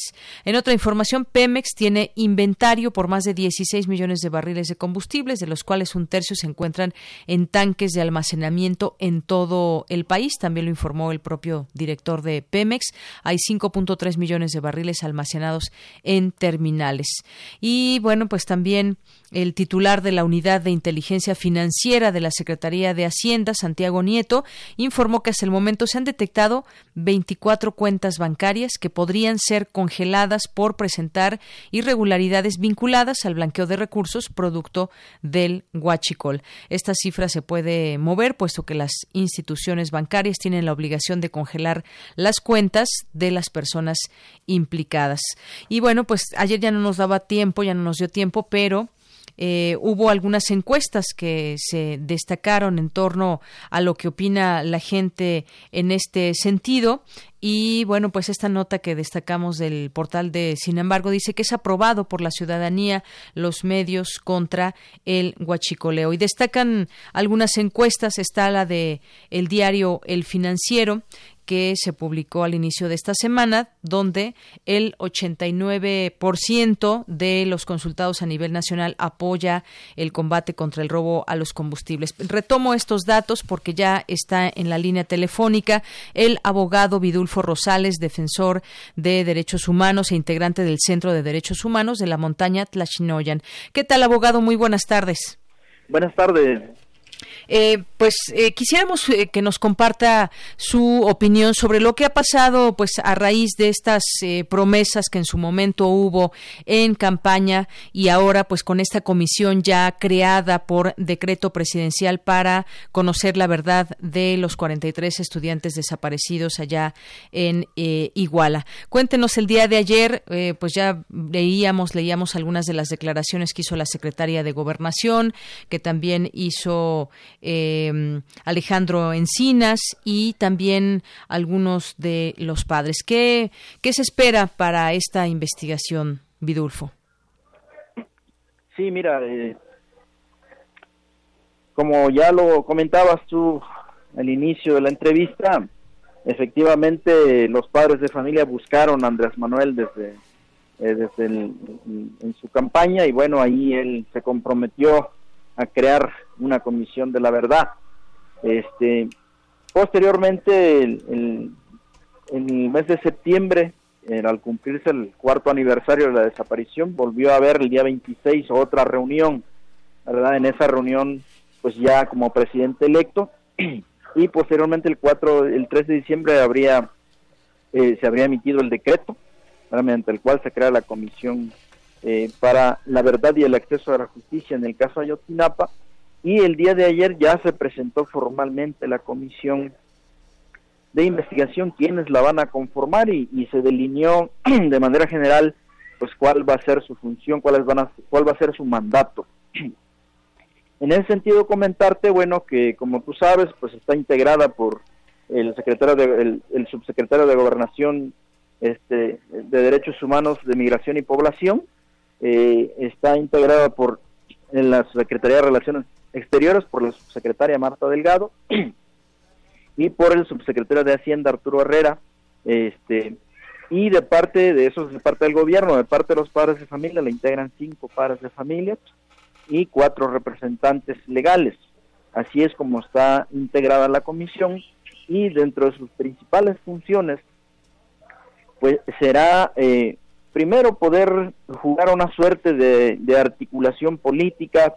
En otra información, Pemex tiene inventario por más de 16 millones de barriles de combustibles, de los cuales un tercio se encuentran en tanques de almacenamiento en todo el país. También lo informó el propio director de Pemex. Hay 5.3 millones de barriles almacenados en terminales. Y bueno, pues también el titular de la Unidad de Inteligencia Financiera de la Secretaría de Hacienda, Santiago Nieto, informó que hasta el momento se han detectado 24 cuentas bancarias que podrían ser congeladas por presentar irregularidades vinculadas al blanqueo de recursos producto del huachicol. Esta cifra se puede mover puesto que las instituciones bancarias tienen la obligación de congelar las cuentas de las personas implicadas. Y bueno, pues ayer ya no nos daba tiempo, ya no nos dio tiempo, pero eh, hubo algunas encuestas que se destacaron en torno a lo que opina la gente en este sentido. Y bueno, pues esta nota que destacamos del portal de Sin embargo dice que es aprobado por la ciudadanía los medios contra el huachicoleo. Y destacan algunas encuestas, está la de el diario El Financiero, que se publicó al inicio de esta semana, donde el 89% de los consultados a nivel nacional apoya el combate contra el robo a los combustibles. Retomo estos datos porque ya está en la línea telefónica el abogado Vidulfo Rosales, defensor de derechos humanos e integrante del Centro de Derechos Humanos de la montaña Tlachinoyan. ¿Qué tal, abogado? Muy buenas tardes. Buenas tardes. Eh, pues eh, quisiéramos eh, que nos comparta su opinión sobre lo que ha pasado pues a raíz de estas promesas que en su momento hubo en campaña y ahora pues con esta comisión ya creada por decreto presidencial para conocer la verdad de los 43 estudiantes desaparecidos allá en Iguala. Cuéntenos el día de ayer, pues ya leíamos, leíamos algunas de las declaraciones que hizo la secretaria de Gobernación, que también hizo eh, Alejandro Encinas y también algunos de los padres. ¿Qué, qué se espera para esta investigación, Vidulfo? Sí, mira, eh, como ya lo comentabas tú al inicio de la entrevista, efectivamente los padres de familia buscaron a Andrés Manuel desde, eh, desde en su campaña y bueno, ahí él se comprometió a crear una comisión de la verdad. Este, posteriormente, en el mes de septiembre, al cumplirse el cuarto aniversario de la desaparición, volvió a haber el día 26 otra reunión, ¿verdad? En esa reunión, pues ya como presidente electo, [clears throat] y posteriormente el 4, el 3 de diciembre habría, eh, se habría emitido el decreto, mediante el cual se crea la comisión eh, para la verdad y el acceso a la justicia en el caso Ayotzinapa y el día de ayer ya se presentó formalmente la comisión de investigación quiénes la van a conformar y, se delineó [clears throat] de manera general pues cuál va a ser su función, cuál, van a, cuál va a ser su mandato. [clears throat] En ese sentido comentarte, bueno, que como tú sabes, pues está integrada por el secretario de, el, subsecretario de Gobernación este, de Derechos Humanos de Migración y Población, eh, está integrada por en la Secretaría de Relaciones Exteriores por la subsecretaria Marta Delgado [clears throat] y por el subsecretario de Hacienda Arturo Herrera, este y de parte de eso, de parte del gobierno, de parte de los padres de familia, le integran cinco padres de familia y cuatro representantes legales. Así es como está integrada la comisión y dentro de sus principales funciones, pues será eh, primero poder jugar una suerte de, articulación política,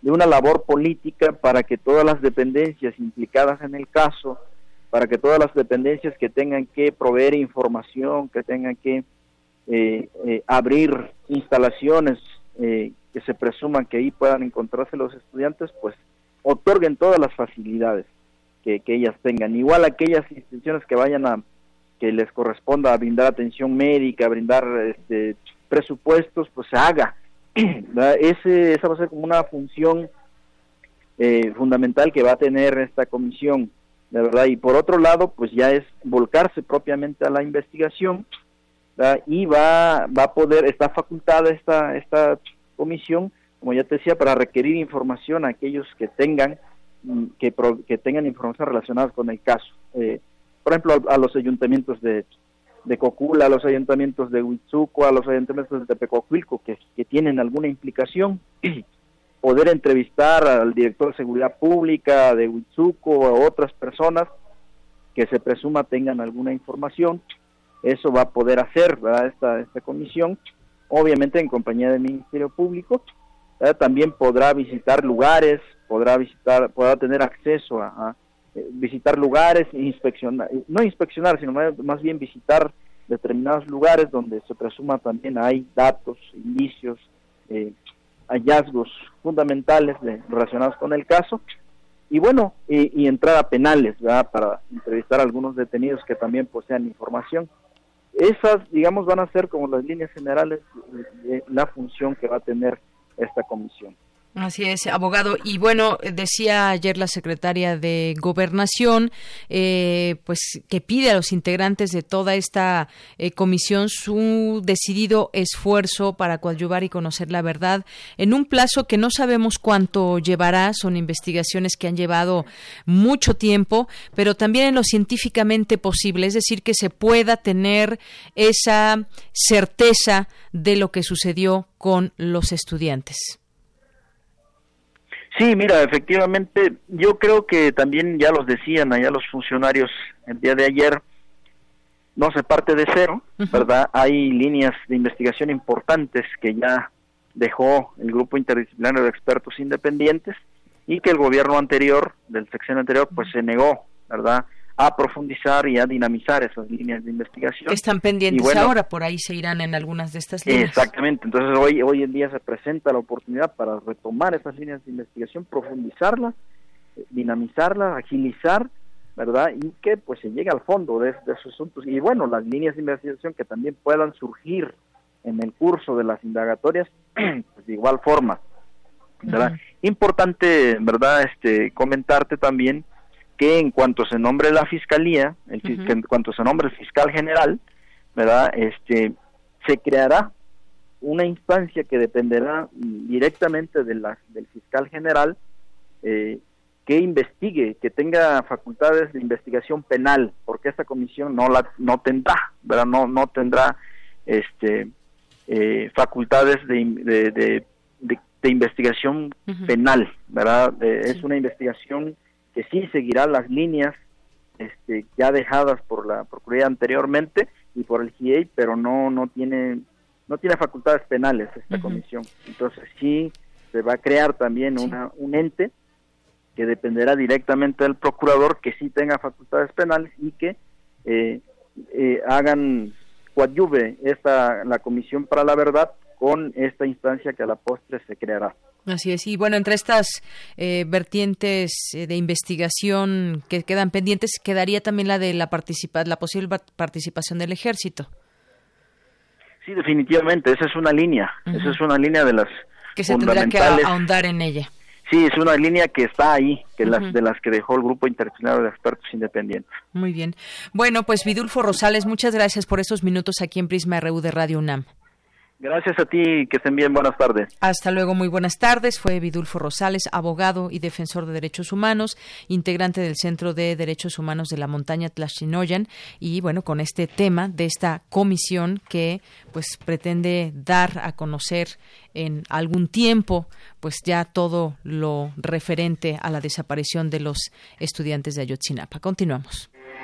de una labor política para que todas las dependencias implicadas en el caso, para que todas las dependencias que tengan que proveer información, que tengan que eh, eh, abrir instalaciones eh, que se presuman que ahí puedan encontrarse los estudiantes, pues otorguen todas las facilidades que ellas tengan. Igual aquellas instituciones que vayan a que les corresponda brindar atención médica, brindar este, presupuestos, pues se haga. [clears throat] Ese, esa va a ser como una función eh, fundamental que va a tener esta comisión, de verdad. Y por otro lado, pues ya es volcarse propiamente a la investigación y va, va a poder, está facultada esta, esta comisión, como ya te decía, para requerir información a aquellos que tengan mm, que, que tengan información relacionada con el caso. Eh, por ejemplo, a, los ayuntamientos de, de, Cocula, a los ayuntamientos de Huitzuco, a los ayuntamientos de Tepecocuilco, que, tienen alguna implicación, [clears throat] poder entrevistar al director de seguridad pública de Huitzuco a otras personas que se presuma tengan alguna información, eso va a poder hacer Esta, esta comisión, obviamente en compañía del Ministerio Público, también podrá visitar lugares, podrá visitar, podrá tener acceso a, visitar lugares, inspeccionar, no inspeccionar, sino más, bien visitar determinados lugares donde se presuma también hay datos, indicios, eh, hallazgos fundamentales relacionados con el caso y bueno, y, entrar a penales para entrevistar a algunos detenidos que también posean información. Esas, digamos, van a ser como las líneas generales de la función que va a tener esta comisión. Así es, abogado. Y bueno, decía ayer la secretaria de Gobernación, eh, pues que pide a los integrantes de toda esta eh, comisión su decidido esfuerzo para coadyuvar y conocer la verdad en un plazo que no sabemos cuánto llevará. Son investigaciones que han llevado mucho tiempo, pero también en lo científicamente posible, es decir, que se pueda tener esa certeza de lo que sucedió con los estudiantes. Sí, mira, efectivamente, yo creo que también ya los decían allá los funcionarios el día de ayer, no se parte de cero, ¿verdad? Hay líneas de investigación importantes que ya dejó el grupo interdisciplinario de expertos independientes y que el gobierno anterior, del sección anterior, pues se negó, ¿verdad? A profundizar y a dinamizar esas líneas de investigación. Están pendientes ahora, por ahí se irán en algunas de estas líneas. Exactamente, entonces hoy, hoy en día se presenta la oportunidad para retomar esas líneas de investigación, profundizarlas, dinamizarlas, agilizar, ¿verdad? Y que pues se llegue al fondo de, esos asuntos. Y bueno, las líneas de investigación que también puedan surgir en el curso de las indagatorias, [clears throat] pues de igual forma, ¿verdad? Importante, ¿verdad? Este, comentarte también que en cuanto se nombre la fiscalía, el, en cuanto se nombre el fiscal general, ¿verdad? Este, se creará una instancia que dependerá directamente de la, del fiscal general eh, que investigue, que tenga facultades de investigación penal, porque esta comisión no la no tendrá, ¿verdad? No no tendrá este eh, facultades de, de, de, investigación penal, ¿verdad? Es una investigación que sí seguirá las líneas este, ya dejadas por la Procuraduría anteriormente y por el GIEI, pero no no tiene no tiene facultades penales esta comisión. Entonces sí se va a crear también una, un ente que dependerá directamente del procurador que sí tenga facultades penales y que eh, eh, hagan coadyuve esta la comisión para la verdad con esta instancia que a la postre se creará. Así es. Y bueno, entre estas eh, vertientes eh, de investigación que quedan pendientes, quedaría también la de la, participa la posible participación del ejército. Sí, definitivamente. Esa es una línea. Esa es una línea de las que se tendrá que ahondar en ella. Sí, es una línea que está ahí, que las, de las que dejó el Grupo Interdisciplinario de Expertos Independientes. Muy bien. Bueno, pues Vidulfo Rosales, muchas gracias por esos minutos aquí en Prisma RU de Radio UNAM. Gracias a ti, que estén bien, buenas tardes. Hasta luego, muy buenas tardes. Fue Vidulfo Rosales, abogado y defensor de derechos humanos, integrante del Centro de Derechos Humanos de la Montaña Tlachinoyan y bueno, con este tema de esta comisión que pues pretende dar a conocer en algún tiempo pues ya todo lo referente a la desaparición de los estudiantes de Ayotzinapa. Continuamos.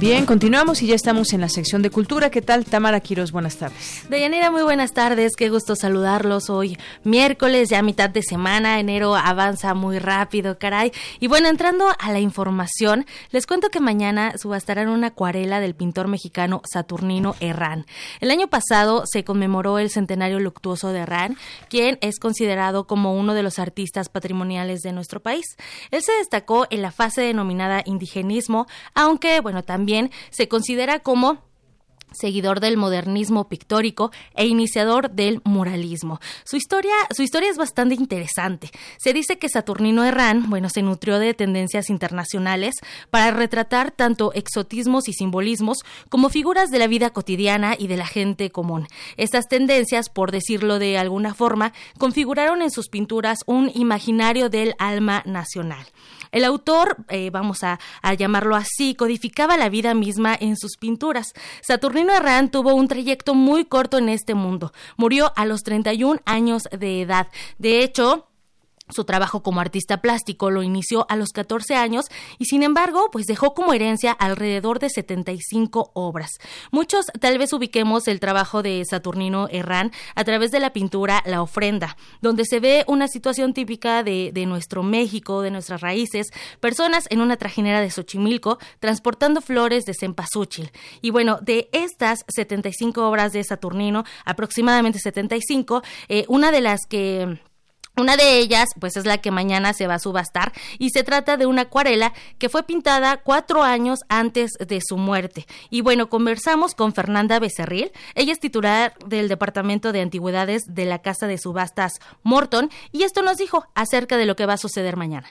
Bien, continuamos y ya estamos en la sección de cultura. ¿Qué tal, Tamara Quiroz? Buenas tardes. Deyanira, muy buenas tardes. Qué gusto saludarlos hoy. Miércoles, ya mitad de semana. Enero avanza muy rápido, caray. Y bueno, entrando a la información, les cuento que mañana subastarán una acuarela del pintor mexicano Saturnino Herrán. El año pasado se conmemoró el centenario luctuoso de Herrán, quien es considerado como uno de los artistas patrimoniales de nuestro país. Él se destacó en la fase denominada indigenismo, aunque, bueno, también se considera como seguidor del modernismo pictórico e iniciador del muralismo. Su historia, su historia es bastante interesante. Se dice que Saturnino Herrán, bueno, se nutrió de tendencias internacionales para retratar tanto exotismos y simbolismos como figuras de la vida cotidiana y de la gente común. Estas tendencias, por decirlo de alguna forma, configuraron en sus pinturas un imaginario del alma nacional. El autor, eh, vamos a, a, llamarlo así, codificaba la vida misma en sus pinturas. Saturnino Herrán tuvo un trayecto muy corto en este mundo. Murió a los 31 años de edad. De hecho, su trabajo como artista plástico lo inició a los 14 años y sin embargo, pues dejó como herencia alrededor de 75 obras. Muchos tal vez ubiquemos el trabajo de Saturnino Herrán a través de la pintura La ofrenda, donde se ve una situación típica de, de nuestro México, de nuestras raíces, personas en una trajinera de Xochimilco transportando flores de cempasúchil. Y bueno, de estas 75 obras de Saturnino, aproximadamente 75, eh, una de las que una de ellas, pues es la que mañana se va a subastar y se trata de una acuarela que fue pintada cuatro años antes de su muerte. Y bueno, conversamos con Fernanda Becerril. Ella es titular del Departamento de Antigüedades de la Casa de Subastas Morton y esto nos dijo acerca de lo que va a suceder mañana.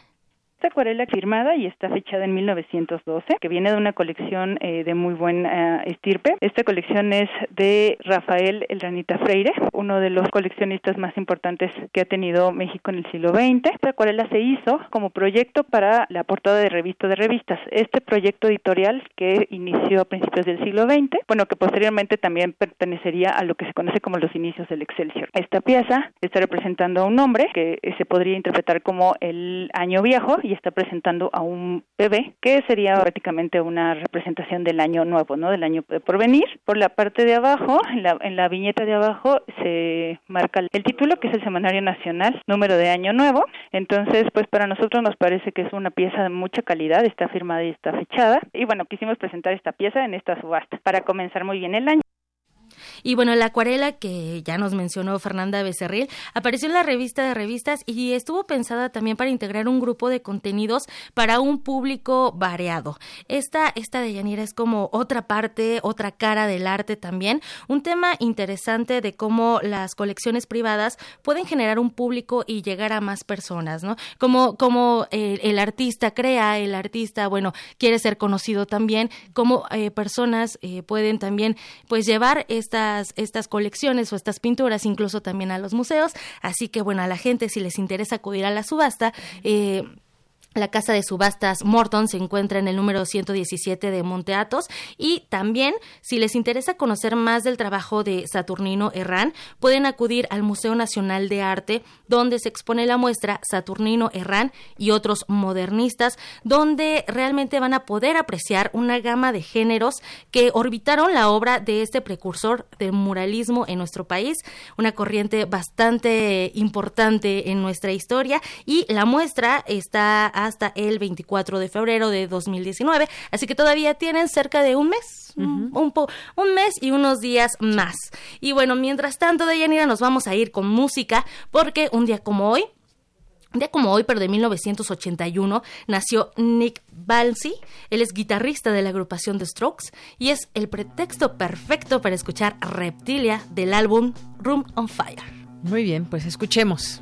Esta acuarela firmada y está fechada en 1912, que viene de una colección eh, de muy buen eh, estirpe. Esta colección es de Rafael Elranita Freire, uno de los coleccionistas más importantes que ha tenido México en el siglo XX. Esta acuarela se hizo como proyecto para la portada de revista de revistas. Este proyecto editorial que inició a principios del siglo XX, bueno, que posteriormente también pertenecería a lo que se conoce como los inicios del Excelsior. Esta pieza está representando a un hombre que se podría interpretar como el año viejo está presentando a un bebé que sería prácticamente una representación del año nuevo, ¿no? Del año por venir. Por la parte de abajo, en la, en la viñeta de abajo se marca el título que es el Semanario Nacional, número de año nuevo. Entonces, pues para nosotros nos parece que es una pieza de mucha calidad, está firmada y está fechada. Y bueno, quisimos presentar esta pieza en esta subasta para comenzar muy bien el año. Y bueno, la acuarela que ya nos mencionó Fernanda Becerril apareció en la revista de revistas y estuvo pensada también para integrar un grupo de contenidos para un público variado. Esta, esta de Yanira es como otra parte, otra cara del arte también. Un tema interesante de cómo las colecciones privadas pueden generar un público y llegar a más personas, ¿no? Como, como eh, el artista crea, el artista, bueno, quiere ser conocido también, como eh, personas eh, pueden también pues llevar esta estas, colecciones o estas pinturas incluso también a los museos. Así que bueno, a la gente si les interesa acudir a la subasta, eh, La casa de subastas Morton se encuentra en el número 117 de Monte Athos y también, si les interesa conocer más del trabajo de Saturnino Herrán, pueden acudir al Museo Nacional de Arte, donde se expone la muestra Saturnino Herrán y otros modernistas, donde realmente van a poder apreciar una gama de géneros que orbitaron la obra de este precursor del muralismo en nuestro país, una corriente bastante importante en nuestra historia y la muestra está hasta el 24 de febrero de 2019. Así que todavía tienen cerca de un mes, un, un mes y unos días más. Y bueno, mientras tanto, Deyanira, nos vamos a ir con música porque un día como hoy, un día como hoy, pero de 1981, nació Nick Balsi. Él es guitarrista de la agrupación The Strokes y es el pretexto perfecto para escuchar Reptilia del álbum Room on Fire. Muy bien, pues escuchemos.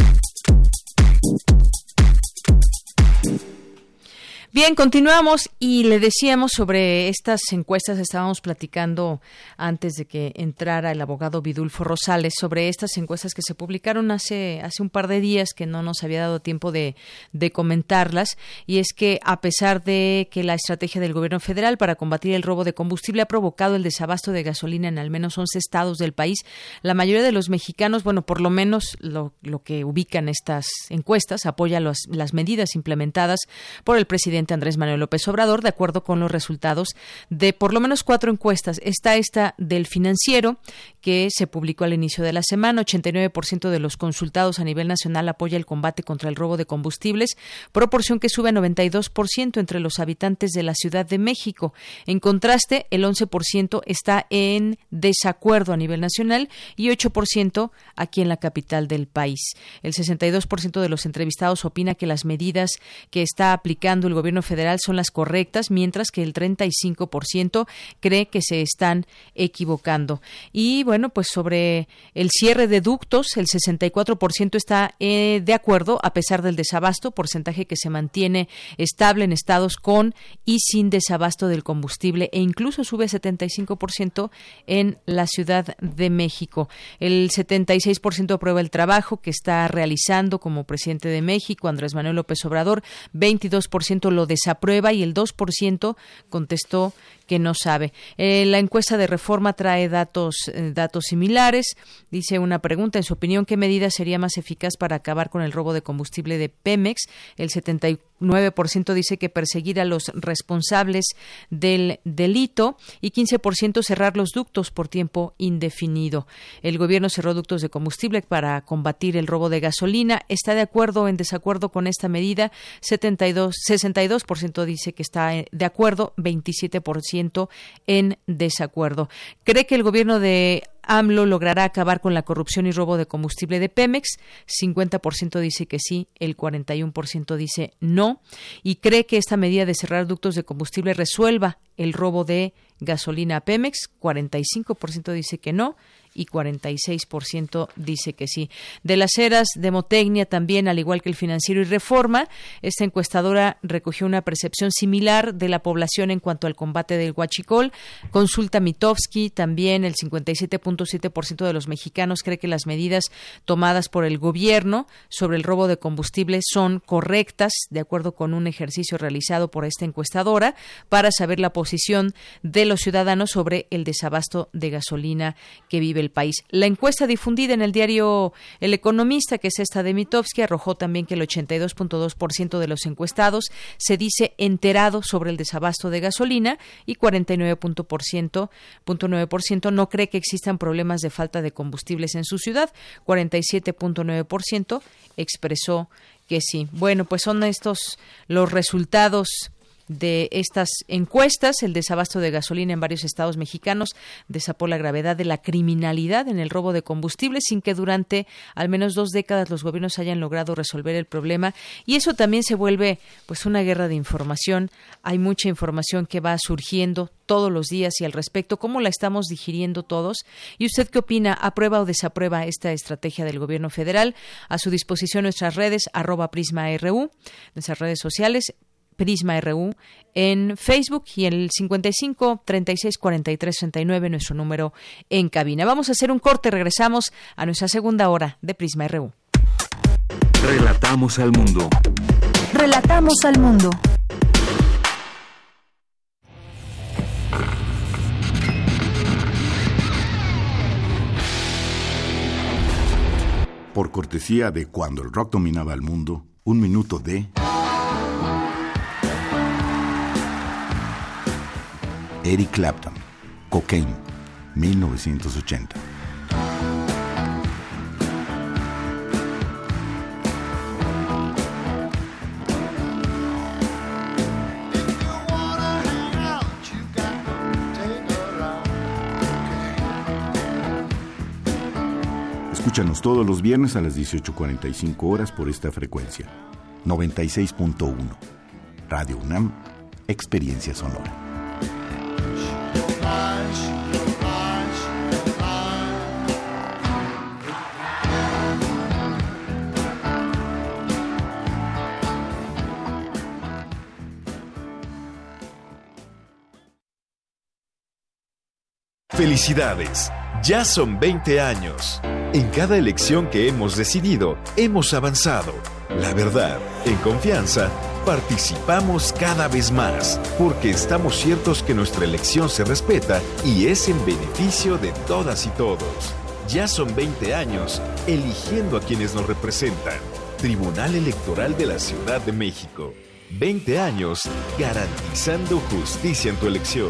Bien, continuamos y le decíamos sobre estas encuestas, estábamos platicando antes de que entrara el abogado Vidulfo Rosales sobre estas encuestas que se publicaron hace, hace un par de días que no nos había dado tiempo de, de comentarlas. Y es que a pesar de que la estrategia del gobierno federal para combatir el robo de combustible ha provocado el desabasto de gasolina en al menos 11 estados del país, la mayoría de los mexicanos, bueno, por lo menos lo, lo que ubican estas encuestas, apoya las medidas implementadas por el presidente Andrés Manuel López Obrador, de acuerdo con los resultados de por lo menos cuatro encuestas. Está esta del financiero, que se publicó al inicio de la semana. 89% de los consultados a nivel nacional apoya el combate contra el robo de combustibles, proporción que sube a 92% entre los habitantes de la Ciudad de México. En contraste, el 11% está en desacuerdo a nivel nacional y 8% aquí en la capital del país. El 62% de los entrevistados opina que las medidas que está aplicando el gobierno federal son las correctas, mientras que el 35% cree que se están equivocando. Y bueno, pues sobre el cierre de ductos, el 64% está eh, de acuerdo a pesar del desabasto, porcentaje que se mantiene estable en estados con y sin desabasto del combustible e incluso sube 75% en la Ciudad de México. El 76% aprueba el trabajo que está realizando como presidente de México Andrés Manuel López Obrador, 22% lo desaprueba y el 2% contestó que no sabe. Eh, la encuesta de reforma trae datos, eh, datos similares. Dice una pregunta, en su opinión, ¿qué medida sería más eficaz para acabar con el robo de combustible de Pemex? El 79% dice que perseguir a los responsables del delito y 15% cerrar los ductos por tiempo indefinido. El gobierno cerró ductos de combustible para combatir el robo de gasolina. ¿Está de acuerdo o en desacuerdo con esta medida? 72, 62% dice que está eh, de acuerdo, 27% en desacuerdo. Cree que el gobierno de AMLO logrará acabar con la corrupción y robo de combustible de Pemex. 50% dice que sí, el 41% dice no. Y cree que esta medida de cerrar ductos de combustible resuelva el robo de gasolina Pemex. 45% dice que no y 46% dice que sí. De las eras, Demotecnia también, al igual que el financiero y reforma, esta encuestadora recogió una percepción similar de la población en cuanto al combate del huachicol. Consulta Mitofsky, también el 57.7% de los mexicanos cree que las medidas tomadas por el gobierno sobre el robo de combustible son correctas, de acuerdo con un ejercicio realizado por esta encuestadora, para saber la posición de los ciudadanos sobre el desabasto de gasolina que vive el país. La encuesta difundida en el diario El Economista, que es esta de Mitofsky, arrojó también que el 82.2% de los encuestados se dice enterado sobre el desabasto de gasolina y 49.9% no cree que existan problemas de falta de combustibles en su ciudad. 47.9% expresó que sí. Bueno, pues son estos los resultados de estas encuestas, el desabasto de gasolina en varios estados mexicanos desapó la gravedad de la criminalidad en el robo de combustible sin que durante al menos dos décadas los gobiernos hayan logrado resolver el problema y eso también se vuelve pues una guerra de información. Hay mucha información que va surgiendo todos los días y al respecto, cómo la estamos digiriendo todos. ¿Y usted qué opina? ¿Aprueba o desaprueba esta estrategia del gobierno federal? A su disposición nuestras redes, arroba Prisma nuestras redes sociales, Prisma RU en Facebook y el 55 36 43 69 nuestro número en cabina. Vamos a hacer un corte, regresamos a nuestra segunda hora de Prisma RU. Relatamos al mundo. Relatamos al mundo. Por cortesía de cuando el rock dominaba el mundo, un minuto de... Eric Clapton, Cocaine, 1980. Escúchanos todos los viernes a las 18.45 horas por esta frecuencia. 96.1. Radio UNAM, Experiencia Sonora. Felicidades, ya son 20 años. En cada elección que hemos decidido, hemos avanzado. La verdad, en confianza, participamos cada vez más, porque estamos ciertos que nuestra elección se respeta y es en beneficio de todas y todos. Ya son 20 años eligiendo a quienes nos representan. Tribunal Electoral de la Ciudad de México. 20 años garantizando justicia en tu elección.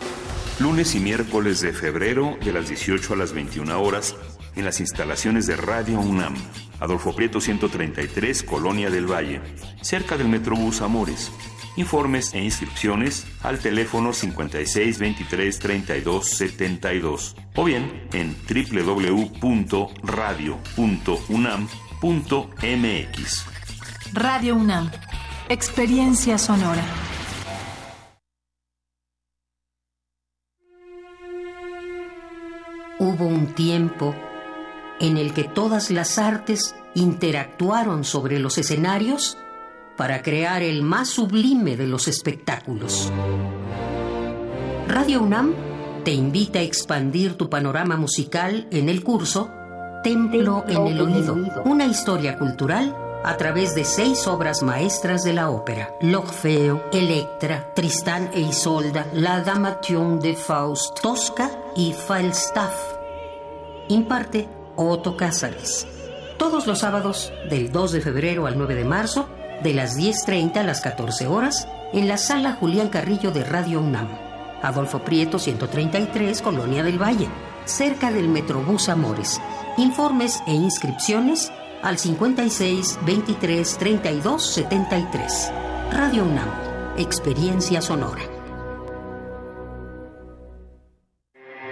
Lunes y miércoles de febrero de las 18 a las 21 horas en las instalaciones de Radio UNAM, Adolfo Prieto 133, Colonia del Valle, cerca del Metrobús Amores. Informes e inscripciones al teléfono 56 23 32 72 o bien en www.radio.unam.mx. Radio UNAM, experiencia sonora. Hubo un tiempo en el que todas las artes interactuaron sobre los escenarios para crear el más sublime de los espectáculos. Radio UNAM te invita a expandir tu panorama musical en el curso Templo en el Oído, una historia cultural a través de seis obras maestras de la ópera: L'Orfeo, Electra, Tristán e Isolda, La Damation de Faust, Tosca y Falstaff. Imparte Otto Cázares. Todos los sábados, del 2 de febrero al 9 de marzo, de las 10.30 a las 14 horas, en la sala Julián Carrillo de Radio UNAM. Adolfo Prieto 133, Colonia del Valle, cerca del Metrobús Amores. Informes e inscripciones al 56 23 32 73. Radio UNAM, Experiencia Sonora.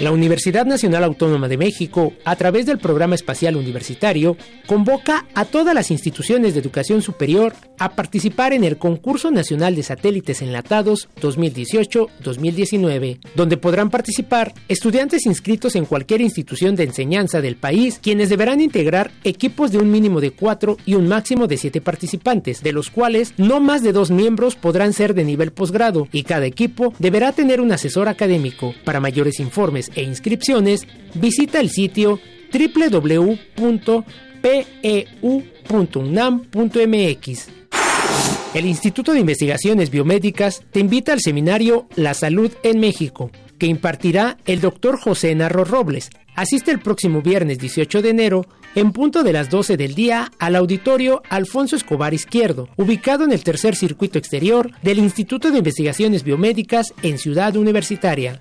La Universidad Nacional Autónoma de México, a través del Programa Espacial Universitario, convoca a todas las instituciones de educación superior a participar en el Concurso Nacional de Satélites Enlatados 2018-2019, donde podrán participar estudiantes inscritos en cualquier institución de enseñanza del país, quienes deberán integrar equipos de un mínimo de cuatro y un máximo de siete participantes, de los cuales no más de dos miembros podrán ser de nivel posgrado, y cada equipo deberá tener un asesor académico. Para mayores informes e inscripciones, visita el sitio www.peu.unam.mx. El Instituto de Investigaciones Biomédicas te invita al seminario La Salud en México, que impartirá el doctor José Narro Robles. Asiste el próximo viernes 18 de enero en punto de las 12 del día al auditorio Alfonso Escobar Izquierdo, ubicado en el tercer circuito exterior del Instituto de Investigaciones Biomédicas en Ciudad Universitaria.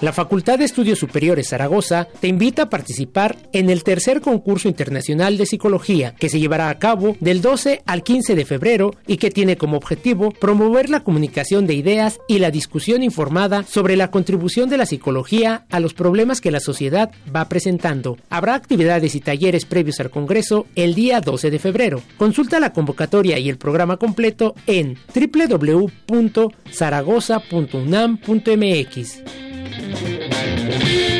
La Facultad de Estudios Superiores Zaragoza te invita a participar en el tercer concurso internacional de psicología que se llevará a cabo del 12 al 15 de febrero y que tiene como objetivo promover la comunicación de ideas y la discusión informada sobre la contribución de la psicología a los problemas que la sociedad va presentando. Habrá actividades y talleres previos al Congreso el día 12 de febrero. Consulta la convocatoria y el programa completo en www.zaragoza.unam.mx. Thank you.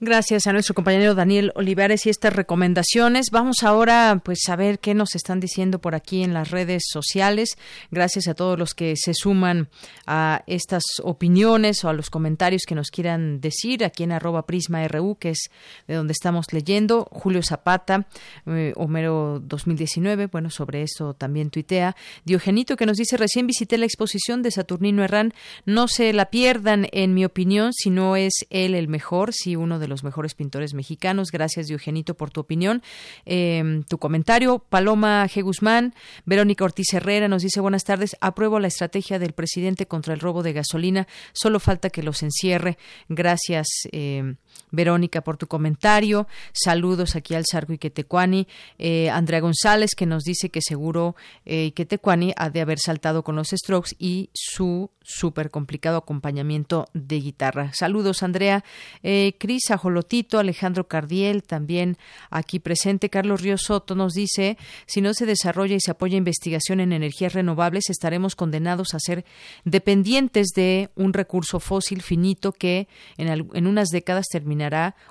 Gracias a nuestro compañero Daniel Olivares y estas recomendaciones. Vamos ahora pues a ver qué nos están diciendo por aquí en las redes sociales. Gracias a todos los que se suman a estas opiniones o a los comentarios que nos quieran decir aquí en arroba prisma RU, que es de donde estamos leyendo. Julio Zapata, eh, Homero 2019, bueno, sobre esto también tuitea. Diogenito que nos dice, recién visité la exposición de Saturnino Herrán. No se la pierdan, en mi opinión, si no es él el mejor, si uno de los mejores pintores mexicanos. Gracias, Diogenito, por tu opinión. Eh, tu comentario. Paloma G. Guzmán, Verónica Ortiz Herrera nos dice buenas tardes. Apruebo la estrategia del presidente contra el robo de gasolina. Solo falta que los encierre. Gracias. Eh, Verónica, por tu comentario. Saludos aquí al Sargo Iquetecuani. Eh, Andrea González, que nos dice que seguro eh, Iquetecuani ha de haber saltado con los strokes y su súper complicado acompañamiento de guitarra. Saludos, Andrea. Eh, Cris Ajolotito, Alejandro Cardiel, también aquí presente. Carlos Río Soto nos dice, si no se desarrolla y se apoya investigación en energías renovables, estaremos condenados a ser dependientes de un recurso fósil finito que en, en unas décadas terminará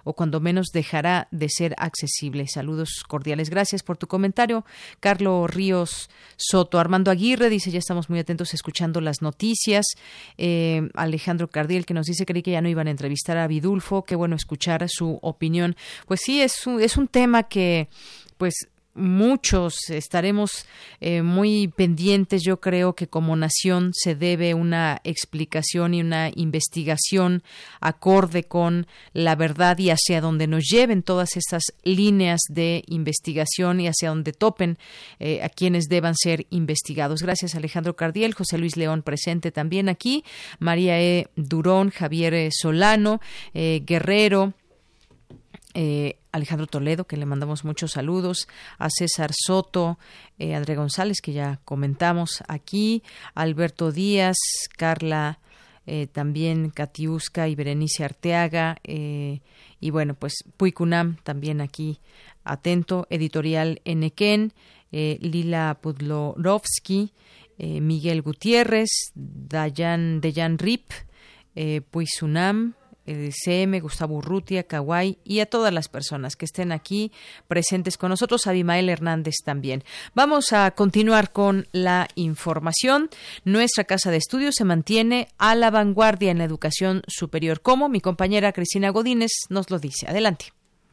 o cuando menos dejará de ser accesible. Saludos cordiales. Gracias por tu comentario, Carlos Ríos Soto. Armando Aguirre dice, ya estamos muy atentos escuchando las noticias. Eh, Alejandro Cardiel que nos dice, creí que ya no iban a entrevistar a Vidulfo. Qué bueno escuchar su opinión. Pues sí, es un, es un tema que pues muchos estaremos eh, muy pendientes. Yo creo que como nación se debe una explicación y una investigación acorde con la verdad y hacia donde nos lleven todas estas líneas de investigación y hacia donde topen eh, a quienes deban ser investigados. Gracias Alejandro Cardiel, José Luis León presente también aquí, María E. Durón, Javier e. Solano, eh, Guerrero. Alejandro Toledo, que le mandamos muchos saludos, a César Soto, eh, André González, que ya comentamos aquí, Alberto Díaz, Carla, eh, también Katiuska y Berenice Arteaga, eh, y bueno, pues Puicunam también aquí atento, editorial Enequén, Lila Pudlorovsky, Miguel Gutiérrez, Dayan, Dejan Rip, Puisunam, CM, Gustavo Urrutia, Kawai y a todas las personas que estén aquí presentes con nosotros, Abimael Hernández también. Vamos a continuar con la información. Nuestra casa de estudios se mantiene a la vanguardia en la educación superior, como mi compañera Cristina Godínez nos lo dice. Adelante.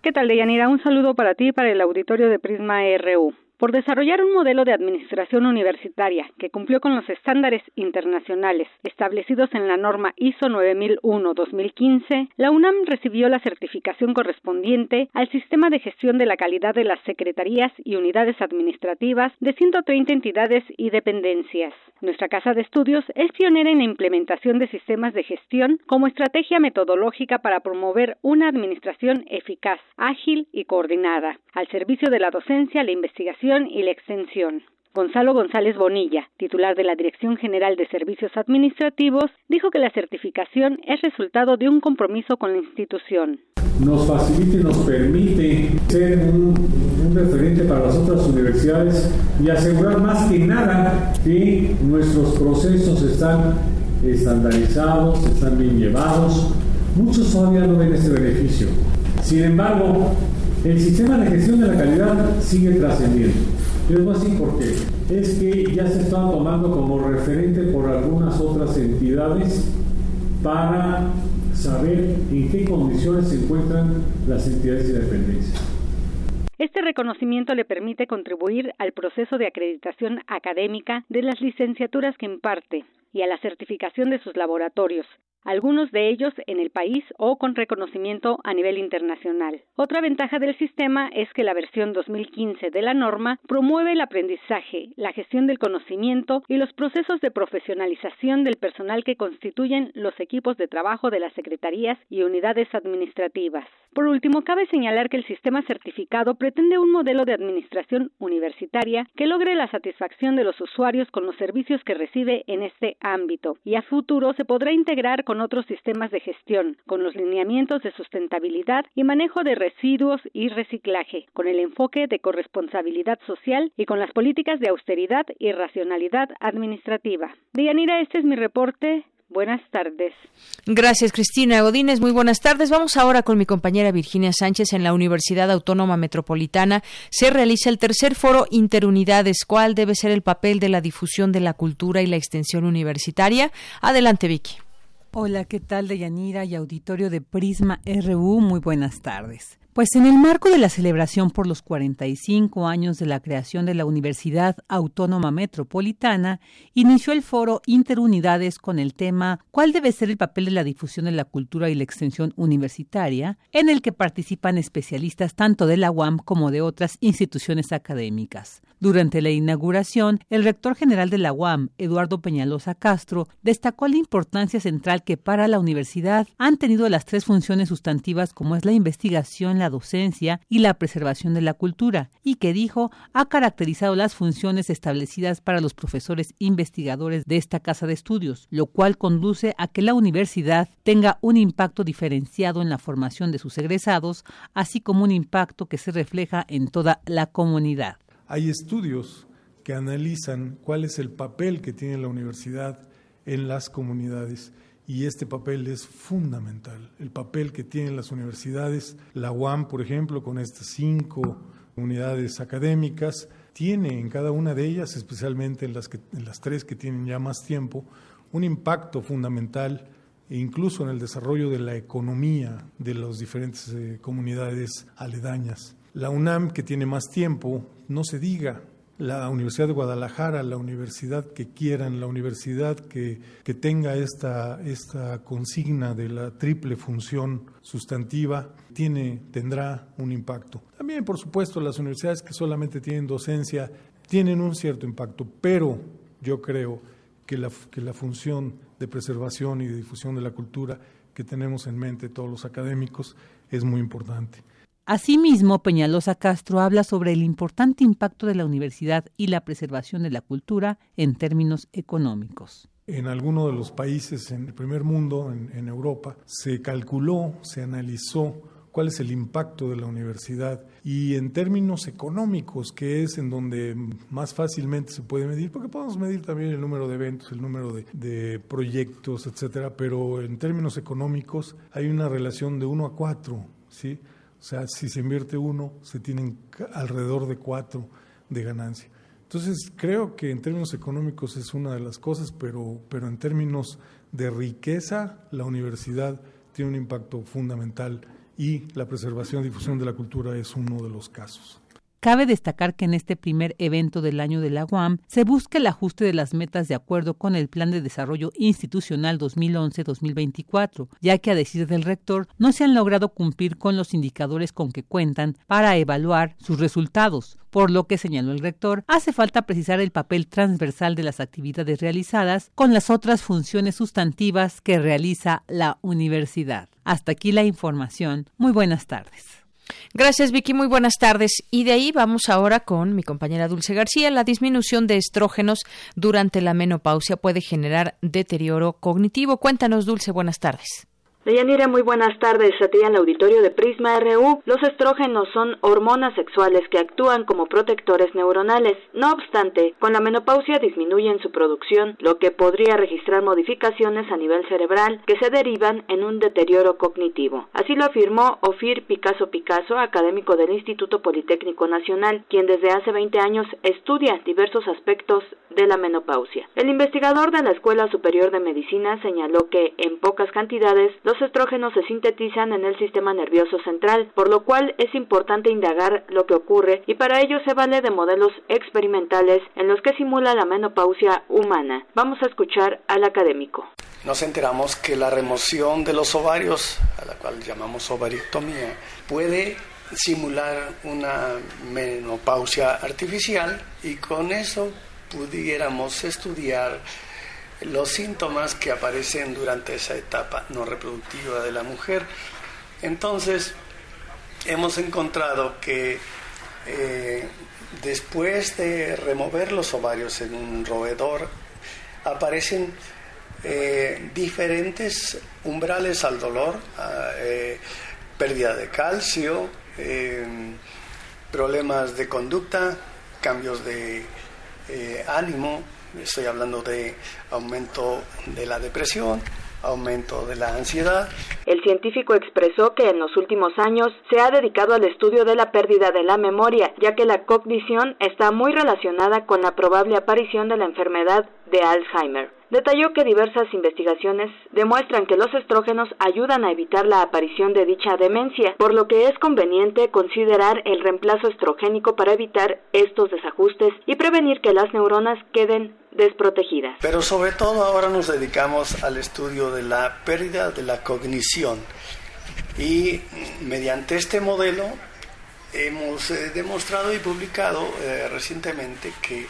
¿Qué tal, Deyanira? Un saludo para ti y para el auditorio de Prisma RU por desarrollar un modelo de administración universitaria que cumplió con los estándares internacionales establecidos en la norma ISO 9001-2015, la UNAM recibió la certificación correspondiente al sistema de gestión de la calidad de las secretarías y unidades administrativas de 130 entidades y dependencias. Nuestra casa de estudios es pionera en la implementación de sistemas de gestión como estrategia metodológica para promover una administración eficaz, ágil y coordinada, al servicio de la docencia, la investigación y la extensión. Gonzalo González Bonilla, titular de la Dirección General de Servicios Administrativos, dijo que la certificación es resultado de un compromiso con la institución. Nos facilita y nos permite ser un, referente para las otras universidades y asegurar más que nada que nuestros procesos están estandarizados, están bien llevados. Muchos todavía no ven este beneficio. Sin embargo, el sistema de gestión de la calidad sigue trascendiendo. Yo así porque es que ya se está tomando como referente por algunas otras entidades para saber en qué condiciones se encuentran las entidades de dependencia. Este reconocimiento le permite contribuir al proceso de acreditación académica de las licenciaturas que imparte y a la certificación de sus laboratorios, algunos de ellos en el país o con reconocimiento a nivel internacional. Otra ventaja del sistema es que la versión 2015 de la norma promueve el aprendizaje, la gestión del conocimiento y los procesos de profesionalización del personal que constituyen los equipos de trabajo de las secretarías y unidades administrativas. Por último, cabe señalar que el sistema certificado pretende un modelo de administración universitaria que logre la satisfacción de los usuarios con los servicios que recibe en este ámbito y a futuro se podrá integrar con otros sistemas de gestión, con los lineamientos de sustentabilidad y manejo de residuos y reciclaje, con el enfoque de corresponsabilidad social y con las políticas de austeridad y racionalidad administrativa. Dianira, este es mi reporte. Buenas tardes. Gracias, Cristina Godínez. Muy buenas tardes. Vamos ahora con mi compañera Virginia Sánchez en la Universidad Autónoma Metropolitana. Se realiza el tercer foro Interunidades. ¿Cuál debe ser el papel de la difusión de la cultura y la extensión universitaria? Adelante, Vicky. Hola, ¿qué tal, Deyanira y auditorio de Prisma RU? Muy buenas tardes. Pues en el marco de la celebración por los 45 años de la creación de la Universidad Autónoma Metropolitana, inició el foro Interunidades con el tema ¿Cuál debe ser el papel de la difusión de la cultura y la extensión universitaria?, en el que participan especialistas tanto de la UAM como de otras instituciones académicas. Durante la inauguración, el rector general de la UAM, Eduardo Peñalosa Castro, destacó la importancia central que para la universidad han tenido las tres funciones sustantivas como es la investigación, la docencia y la preservación de la cultura, y que dijo ha caracterizado las funciones establecidas para los profesores investigadores de esta casa de estudios, lo cual conduce a que la universidad tenga un impacto diferenciado en la formación de sus egresados, así como un impacto que se refleja en toda la comunidad. Hay estudios que analizan cuál es el papel que tiene la universidad en las comunidades y este papel es fundamental. El papel que tienen las universidades, la UAM, por ejemplo, con estas cinco unidades académicas, tiene en cada una de ellas, especialmente en las, que, en las tres que tienen ya más tiempo, un impacto fundamental incluso en el desarrollo de la economía de las diferentes eh, comunidades aledañas. La UNAM, que tiene más tiempo, no se diga, la Universidad de Guadalajara, la universidad que quieran, la universidad que, que tenga esta, esta consigna de la triple función sustantiva, tiene, tendrá un impacto. También, por supuesto, las universidades que solamente tienen docencia tienen un cierto impacto, pero yo creo que la, que la función de preservación y de difusión de la cultura que tenemos en mente todos los académicos es muy importante. Asimismo, Peñalosa Castro habla sobre el importante impacto de la universidad y la preservación de la cultura en términos económicos. En algunos de los países en el primer mundo, en, Europa, se calculó, se analizó cuál es el impacto de la universidad y en términos económicos, que es en donde más fácilmente se puede medir, porque podemos medir también el número de eventos, el número de, de proyectos, etcétera, pero en términos económicos hay una relación de 1 a 4, ¿sí? O sea, si se invierte uno, se tienen alrededor de cuatro de ganancia. Entonces, creo que en términos económicos es una de las cosas, pero, pero en términos de riqueza, la universidad tiene un impacto fundamental y la preservación y difusión de la cultura es uno de los casos. Cabe destacar que en este primer evento del año de la UAM se busca el ajuste de las metas de acuerdo con el Plan de Desarrollo Institucional 2011-2024, ya que a decir del rector no se han logrado cumplir con los indicadores con que cuentan para evaluar sus resultados, por lo que señaló el rector, hace falta precisar el papel transversal de las actividades realizadas con las otras funciones sustantivas que realiza la universidad. Hasta aquí la información. Muy buenas tardes. Gracias, Vicky. Muy buenas tardes. Y de ahí vamos ahora con mi compañera Dulce García. La disminución de estrógenos durante la menopausia puede generar deterioro cognitivo. Cuéntanos, Dulce. Buenas tardes. Deyanira, muy buenas tardes. A ti en el auditorio de Prisma RU. Los estrógenos son hormonas sexuales que actúan como protectores neuronales. No obstante, con la menopausia disminuyen su producción, lo que podría registrar modificaciones a nivel cerebral que se derivan en un deterioro cognitivo. Así lo afirmó Ofir Picasso Picasso, académico del Instituto Politécnico Nacional, quien desde hace 20 años estudia diversos aspectos de la menopausia. El investigador de la Escuela Superior de Medicina señaló que en pocas cantidades estrógenos se sintetizan en el sistema nervioso central, por lo cual es importante indagar lo que ocurre y para ello se vale de modelos experimentales en los que simula la menopausia humana. Vamos a escuchar al académico. Nos enteramos que la remoción de los ovarios, a la cual llamamos ovariectomía, puede simular una menopausia artificial y con eso pudiéramos estudiar los síntomas que aparecen durante esa etapa no reproductiva de la mujer. Entonces, hemos encontrado que eh, después de remover los ovarios en un roedor, aparecen eh, diferentes umbrales al dolor, eh, pérdida de calcio, problemas de conducta, cambios de ánimo, Estoy hablando de aumento de la depresión, aumento de la ansiedad. El científico expresó que en los últimos años se ha dedicado al estudio de la pérdida de la memoria, ya que la cognición está muy relacionada con la probable aparición de la enfermedad de Alzheimer. Detalló que diversas investigaciones demuestran que los estrógenos ayudan a evitar la aparición de dicha demencia, por lo que es conveniente considerar el reemplazo estrogénico para evitar estos desajustes y prevenir que las neuronas queden desprotegidas. Pero sobre todo ahora nos dedicamos al estudio de la pérdida de la cognición y mediante este modelo hemos eh, demostrado y publicado eh, recientemente que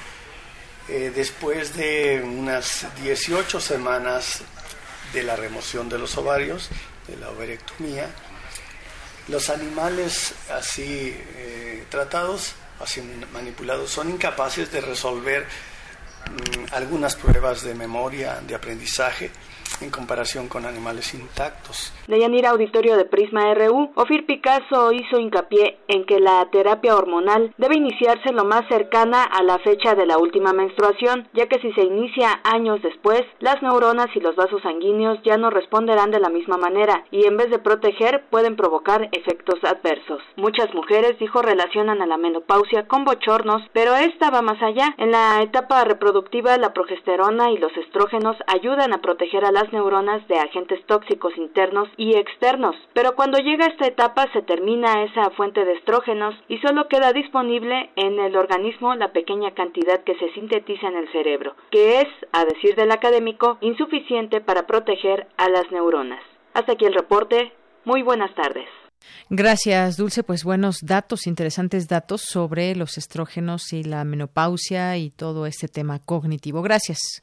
eh, después de unas 18 semanas de la remoción de los ovarios, de la ovarectomía, los animales así tratados, así manipulados, son incapaces de resolver mm, algunas pruebas de memoria, de aprendizaje, en comparación con animales intactos. De Yanira Auditorio de Prisma RU, Ofir Picasso hizo hincapié en que la terapia hormonal debe iniciarse lo más cercana a la fecha de la última menstruación, ya que si se inicia años después, las neuronas y los vasos sanguíneos ya no responderán de la misma manera y en vez de proteger pueden provocar efectos adversos. Muchas mujeres, dijo, relacionan a la menopausia con bochornos, pero esta va más allá. En la etapa reproductiva, la progesterona y los estrógenos ayudan a proteger a las neuronas de agentes tóxicos internos y externos, pero cuando llega esta etapa se termina esa fuente de estrógenos y solo queda disponible en el organismo la pequeña cantidad que se sintetiza en el cerebro, que es, a decir del académico, insuficiente para proteger a las neuronas. Hasta aquí el reporte. Muy buenas tardes. Gracias, Dulce. Pues buenos datos, interesantes datos sobre los estrógenos y la menopausia y todo este tema cognitivo. Gracias.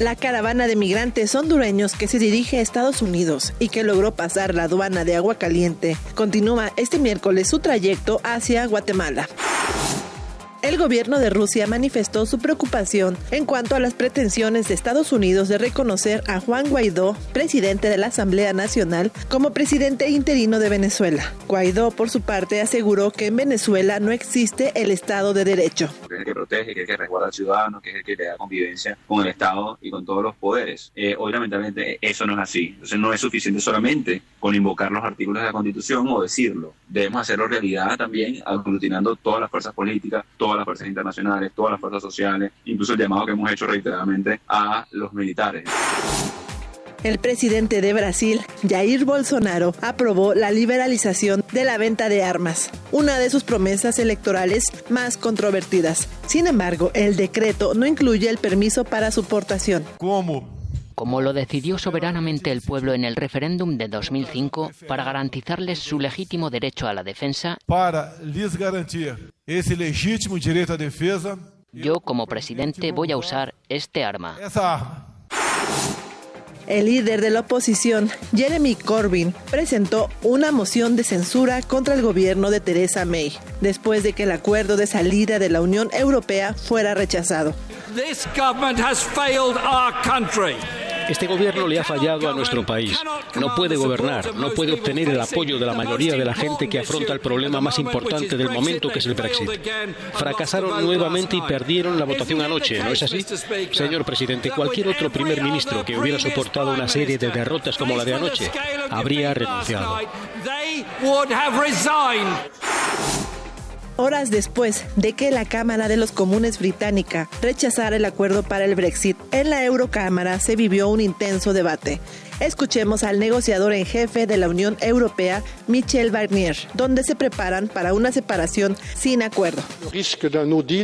La caravana de migrantes hondureños que se dirige a Estados Unidos y que logró pasar la aduana de agua caliente continúa este miércoles su trayecto hacia Guatemala el gobierno de Rusia manifestó su preocupación en cuanto a las pretensiones de Estados Unidos de reconocer a Juan Guaidó, presidente de la Asamblea Nacional, como presidente interino de Venezuela. Guaidó, por su parte, aseguró que en Venezuela no existe el Estado de Derecho. Que el que protege, que el que resguarda al ciudadano, que es el que le da convivencia con el Estado y con todos los poderes. Eh, hoy, lamentablemente, eso no es así. Entonces, no es suficiente solamente con invocar los artículos de la Constitución o decirlo. Debemos hacerlo realidad también, aglutinando todas las fuerzas políticas, todas las fuerzas internacionales, todas las fuerzas sociales, incluso el llamado que hemos hecho reiteradamente a los militares. El presidente de Brasil, Jair Bolsonaro, aprobó la liberalización de la venta de armas, una de sus promesas electorales más controvertidas. Sin embargo, el decreto no incluye el permiso para su portación. ¿Cómo? Como lo decidió soberanamente el pueblo en el referéndum de 2005 para garantizarles su legítimo derecho a la defensa, para les garantir ese legítimo derecho a defensa, yo como presidente voy a usar este arma. El líder de la oposición, Jeremy Corbyn, presentó una moción de censura contra el gobierno de Theresa May, después de que el acuerdo de salida de la Unión Europea fuera rechazado. This government has failed our country. Este gobierno le ha fallado a nuestro país. No puede gobernar, no puede obtener el apoyo de la mayoría de la gente que afronta el problema más importante del momento, que es el Brexit. Fracasaron nuevamente y perdieron la votación anoche, ¿no es así? Señor presidente, cualquier otro primer ministro que hubiera soportado una serie de derrotas como la de anoche habría renunciado horas después de que la Cámara de los Comunes británica rechazara el acuerdo para el Brexit, en la Eurocámara se vivió un intenso debate. Escuchemos al negociador en jefe de la Unión Europea, Michel Barnier, donde se preparan para una separación sin acuerdo.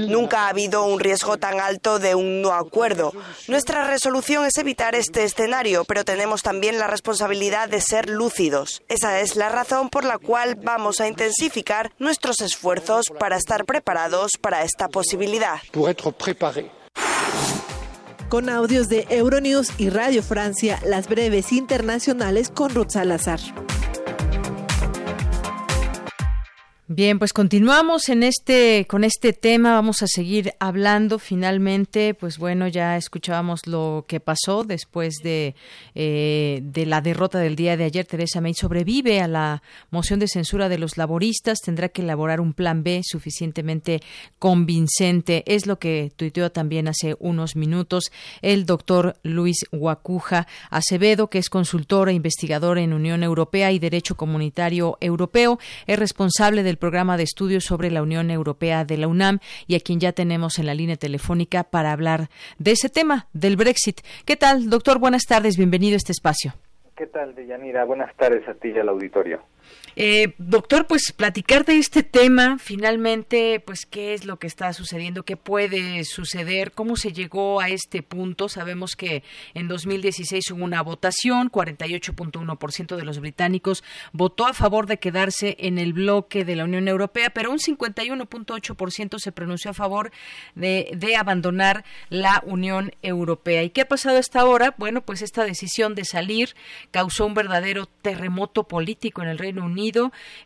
Nunca ha habido un riesgo tan alto de un no acuerdo. Nuestra resolución es evitar este escenario, pero tenemos también la responsabilidad de ser lúcidos. Esa es la razón por la cual vamos a intensificar nuestros esfuerzos para estar preparados para esta posibilidad con audios de Euronews y Radio Francia, las breves internacionales con Ruth Salazar. Bien, pues continuamos en este con este tema. Vamos a seguir hablando. Finalmente, pues bueno, ya escuchábamos lo que pasó después de eh, de la derrota del día de ayer. Teresa May sobrevive a la moción de censura de los laboristas. Tendrá que elaborar un plan B suficientemente convincente. Es lo que tuiteó también hace unos minutos el doctor Luis Guacuja Acevedo, que es consultor e investigador en Unión Europea y Derecho Comunitario Europeo. Es responsable del programa de estudios sobre la Unión Europea de la UNAM y a quien ya tenemos en la línea telefónica para hablar de ese tema, del Brexit. ¿Qué tal, doctor? Buenas tardes, bienvenido a este espacio. ¿Qué tal, Deyanira? Buenas tardes a ti y al auditorio. Eh, doctor, pues platicar de este tema, finalmente, pues qué es lo que está sucediendo, qué puede suceder, cómo se llegó a este punto. Sabemos que en 2016 hubo una votación, 48.1% de los británicos votó a favor de quedarse en el bloque de la Unión Europea, pero un 51.8% se pronunció a favor de, de abandonar la Unión Europea. ¿Y qué ha pasado hasta ahora? Bueno, pues esta decisión de salir causó un verdadero terremoto político en el Reino Unido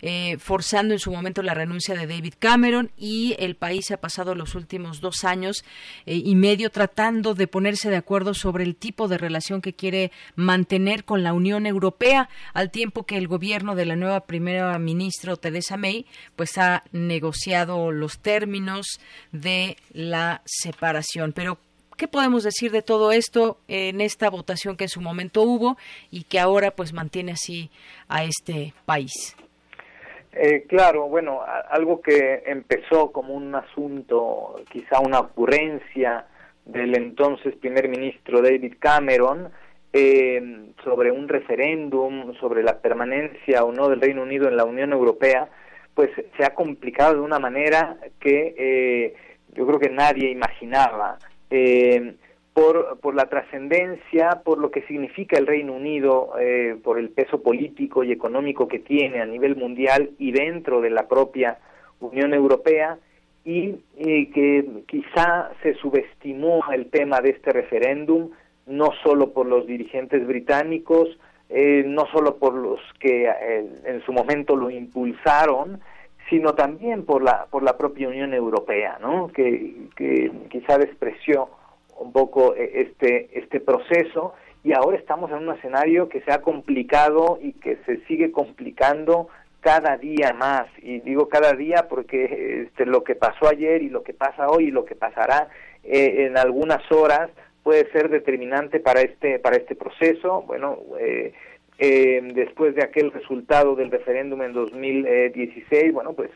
eh, forzando en su momento la renuncia de David Cameron y el país ha pasado los últimos dos años eh, y medio tratando de ponerse de acuerdo sobre el tipo de relación que quiere mantener con la Unión Europea, al tiempo que el gobierno de la nueva primera ministra Theresa May pues ha negociado los términos de la separación. Pero ¿Qué podemos decir de todo esto en esta votación que en su momento hubo y que ahora pues mantiene así a este país? Eh, claro, bueno, algo que empezó como un asunto, quizá una ocurrencia del entonces primer ministro David Cameron eh, sobre un referéndum sobre la permanencia o no del Reino Unido en la Unión Europea, pues se ha complicado de una manera que eh, yo creo que nadie imaginaba eh, por, por la trascendencia, por lo que significa el Reino Unido, eh, por el peso político y económico que tiene a nivel mundial y dentro de la propia Unión Europea, y, que quizá se subestimó el tema de este referéndum, no solo por los dirigentes británicos, eh, no solo por los que eh, en su momento lo impulsaron, sino también por la por la propia Unión Europea, ¿no? Que, que quizá despreció un poco eh, este este proceso y ahora estamos en un escenario que se ha complicado y que se sigue complicando cada día más y digo cada día porque este, lo que pasó ayer y lo que pasa hoy y lo que pasará eh, en algunas horas puede ser determinante para este para este proceso bueno eh, eh, después de aquel resultado del referéndum en 2016, bueno, pues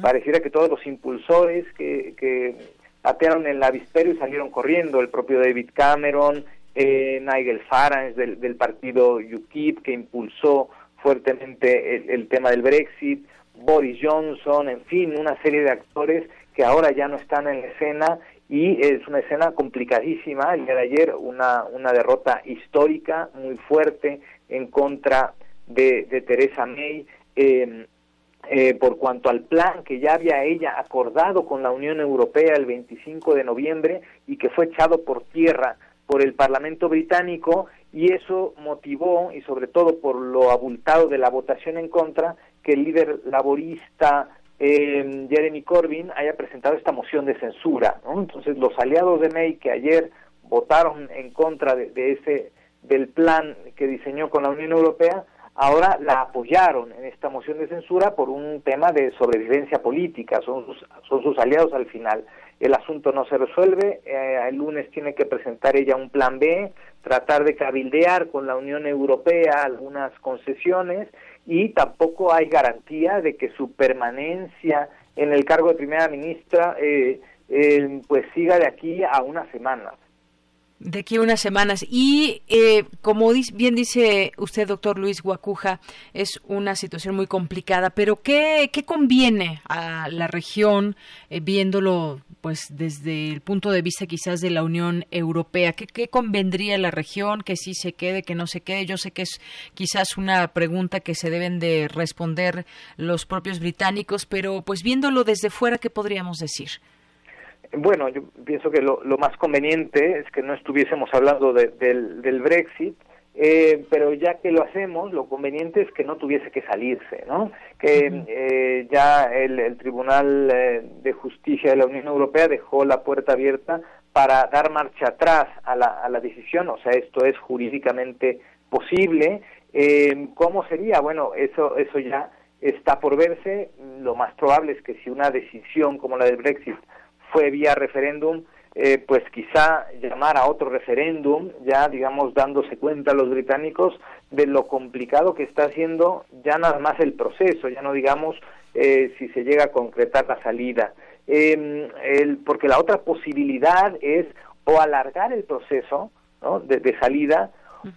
pareciera que todos los impulsores que, que patearon el avispero y salieron corriendo, el propio David Cameron, eh, Nigel Farage del, del, partido UKIP, que impulsó fuertemente el, el, tema del Brexit, Boris Johnson, en fin, una serie de actores que ahora ya no están en la escena y es una escena complicadísima. El día de ayer una, una derrota histórica muy fuerte en contra de, de Teresa May eh, eh, por cuanto al plan que ya había ella acordado con la Unión Europea el 25 de noviembre y que fue echado por tierra por el Parlamento británico y eso motivó, y sobre todo por lo abultado de la votación en contra, que el líder laborista eh, Jeremy Corbyn haya presentado esta moción de censura. Entonces los aliados de May que ayer votaron en contra de, de ese del plan que diseñó con la Unión Europea, ahora la apoyaron en esta moción de censura por un tema de sobrevivencia política, son sus, son sus aliados al final. El asunto no se resuelve, eh, el lunes tiene que presentar ella un plan B, tratar de cabildear con la Unión Europea algunas concesiones y tampoco hay garantía de que su permanencia en el cargo de primera ministra eh, eh, pues siga de aquí a una semana de aquí a unas semanas. Y eh, como bien dice usted, doctor Luis Guacuja, es una situación muy complicada, pero ¿qué, qué conviene a la región eh, viéndolo pues desde el punto de vista quizás de la Unión Europea? ¿Qué, ¿Qué convendría a la región? Que sí se quede, que no se quede. Yo sé que es quizás una pregunta que se deben de responder los propios británicos, pero pues viéndolo desde fuera, ¿qué podríamos decir? Bueno, yo pienso que lo, más conveniente es que no estuviésemos hablando del, Brexit, eh, pero ya que lo hacemos, lo conveniente es que no tuviese que salirse, ¿no? Que eh, ya el, Tribunal eh, de Justicia de la Unión Europea dejó la puerta abierta para dar marcha atrás a la, a la decisión, o sea, esto es jurídicamente posible. ¿Cómo sería? Bueno, eso, eso ya está por verse. Lo más probable es que si una decisión como la del Brexit fue vía referéndum, eh, pues quizá llamar a otro referéndum, ya digamos dándose cuenta los británicos de lo complicado que está haciendo ya nada más el proceso, ya no digamos eh, si se llega a concretar la salida. Em, el, porque la otra posibilidad es o alargar el proceso de, salida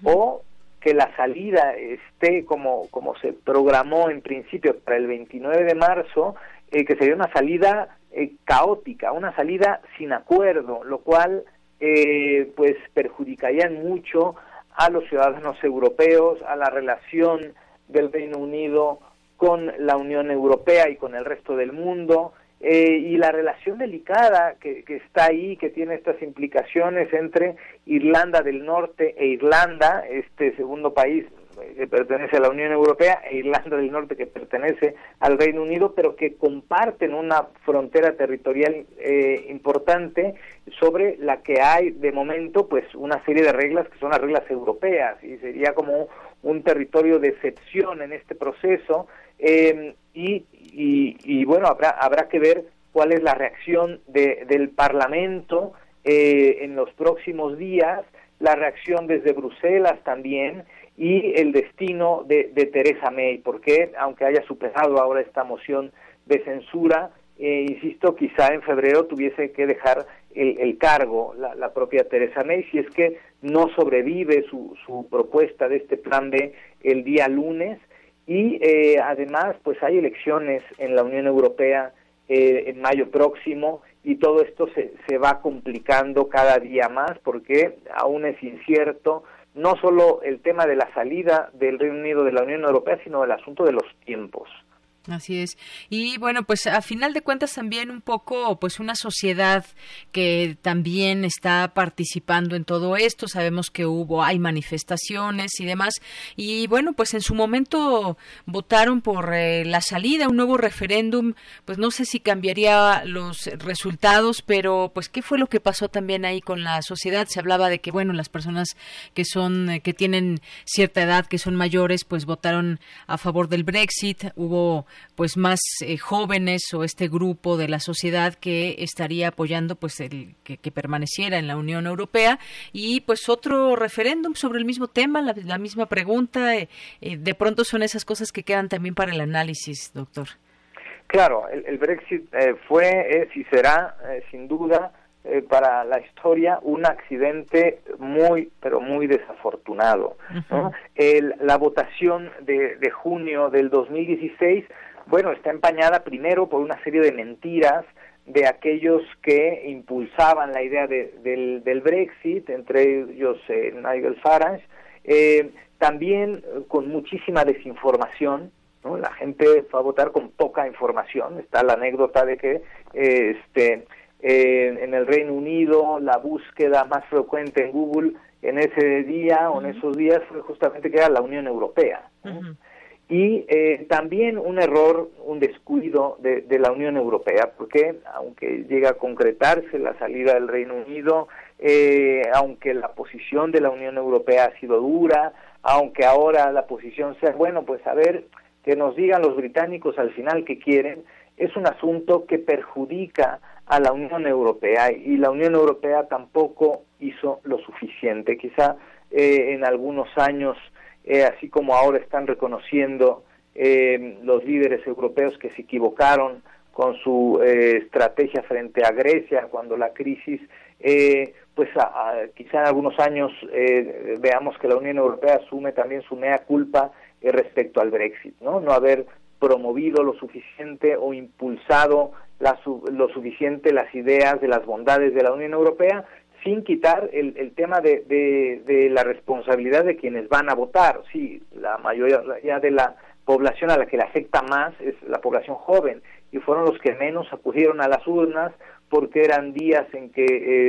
o que la salida esté como, como se programó en principio para el 29 de marzo, eh, que sería una salida eh, caótica, una salida sin acuerdo, lo cual eh, pues perjudicaría mucho a los ciudadanos europeos, a la relación del Reino Unido con la Unión Europea y con el resto del mundo, eh, y la relación delicada que, que, está ahí, que tiene estas implicaciones entre Irlanda del Norte e Irlanda, este segundo país que pertenece a la Unión Europea e Irlanda del Norte que pertenece al Reino Unido, pero que comparten una frontera territorial eh, importante sobre la que hay de momento pues una serie de reglas que son las reglas europeas y sería como un territorio de excepción en este proceso em, y, y, bueno habrá habrá que ver cuál es la reacción de, del Parlamento eh, en los próximos días la reacción desde Bruselas también y el destino de, de Teresa May, porque aunque haya superado ahora esta moción de censura, eh, insisto, quizá en febrero tuviese que dejar el, cargo la, propia Teresa May si es que no sobrevive su, su propuesta de este plan B el día lunes. Y eh, además pues hay elecciones en la Unión Europea eh, en mayo próximo y todo esto se, se va complicando cada día más porque aún es incierto no solo el tema de la salida del Reino Unido de la Unión Europea, sino el asunto de los tiempos. Así es. Y bueno, pues a final de cuentas también un poco pues una sociedad que también está participando en todo esto. Sabemos que hubo hay manifestaciones y demás y bueno, pues en su momento votaron por eh, la salida, un nuevo referéndum, pues no sé si cambiaría los resultados, pero pues qué fue lo que pasó también ahí con la sociedad? Se hablaba de que bueno, las personas que son eh, que tienen cierta edad, que son mayores, pues votaron a favor del Brexit. Hubo pues más eh, jóvenes o este grupo de la sociedad que estaría apoyando pues el que, permaneciera en la Unión Europea. Y pues otro referéndum sobre el mismo tema la, misma pregunta eh, eh, de pronto son esas cosas que quedan también para el análisis doctor. Claro el, Brexit fue es y será sin duda para la historia un accidente muy, pero muy desafortunado. la votación de, de junio del 2016 bueno, está empañada primero por una serie de mentiras de aquellos que impulsaban la idea del, del, Brexit, entre ellos eh, Nigel Farage, eh, también con muchísima desinformación, ¿no? la gente fue a votar con poca información, está la anécdota de que eh, este, en el Reino Unido la búsqueda más frecuente en Google en ese día o en esos días fue justamente que era la Unión Europea y eh, también un error, un descuido de, la Unión Europea, porque aunque llega a concretarse la salida del Reino Unido, eh, aunque la posición de la Unión Europea ha sido dura, aunque ahora la posición sea, bueno, pues a ver, que nos digan los británicos al final que quieren, es un asunto que perjudica a la Unión Europea y la Unión Europea tampoco hizo lo suficiente. Quizá eh, en algunos años eh, así como ahora están reconociendo eh, los líderes europeos que se equivocaron con su eh, estrategia frente a Grecia cuando la crisis, pues quizá en algunos años veamos que la Unión Europea asume también su mea culpa respecto al Brexit, ¿no? No haber promovido lo suficiente o impulsado lo suficiente las ideas de las bondades de la Unión Europea, sin quitar el, el tema de, de, la responsabilidad de quienes van a votar. Sí, la mayoría de la población a la que le afecta más es la población joven y fueron los que menos acudieron a las urnas porque eran días en que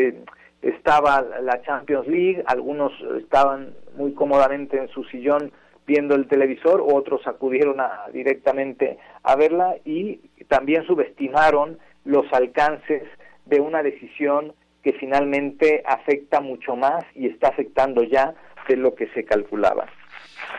eh, estaba la Champions League, algunos estaban muy cómodamente en su sillón viendo el televisor, otros acudieron a, directamente a verla y también subestimaron los alcances de una decisión que finalmente afecta mucho más y está afectando ya de lo que se calculaba.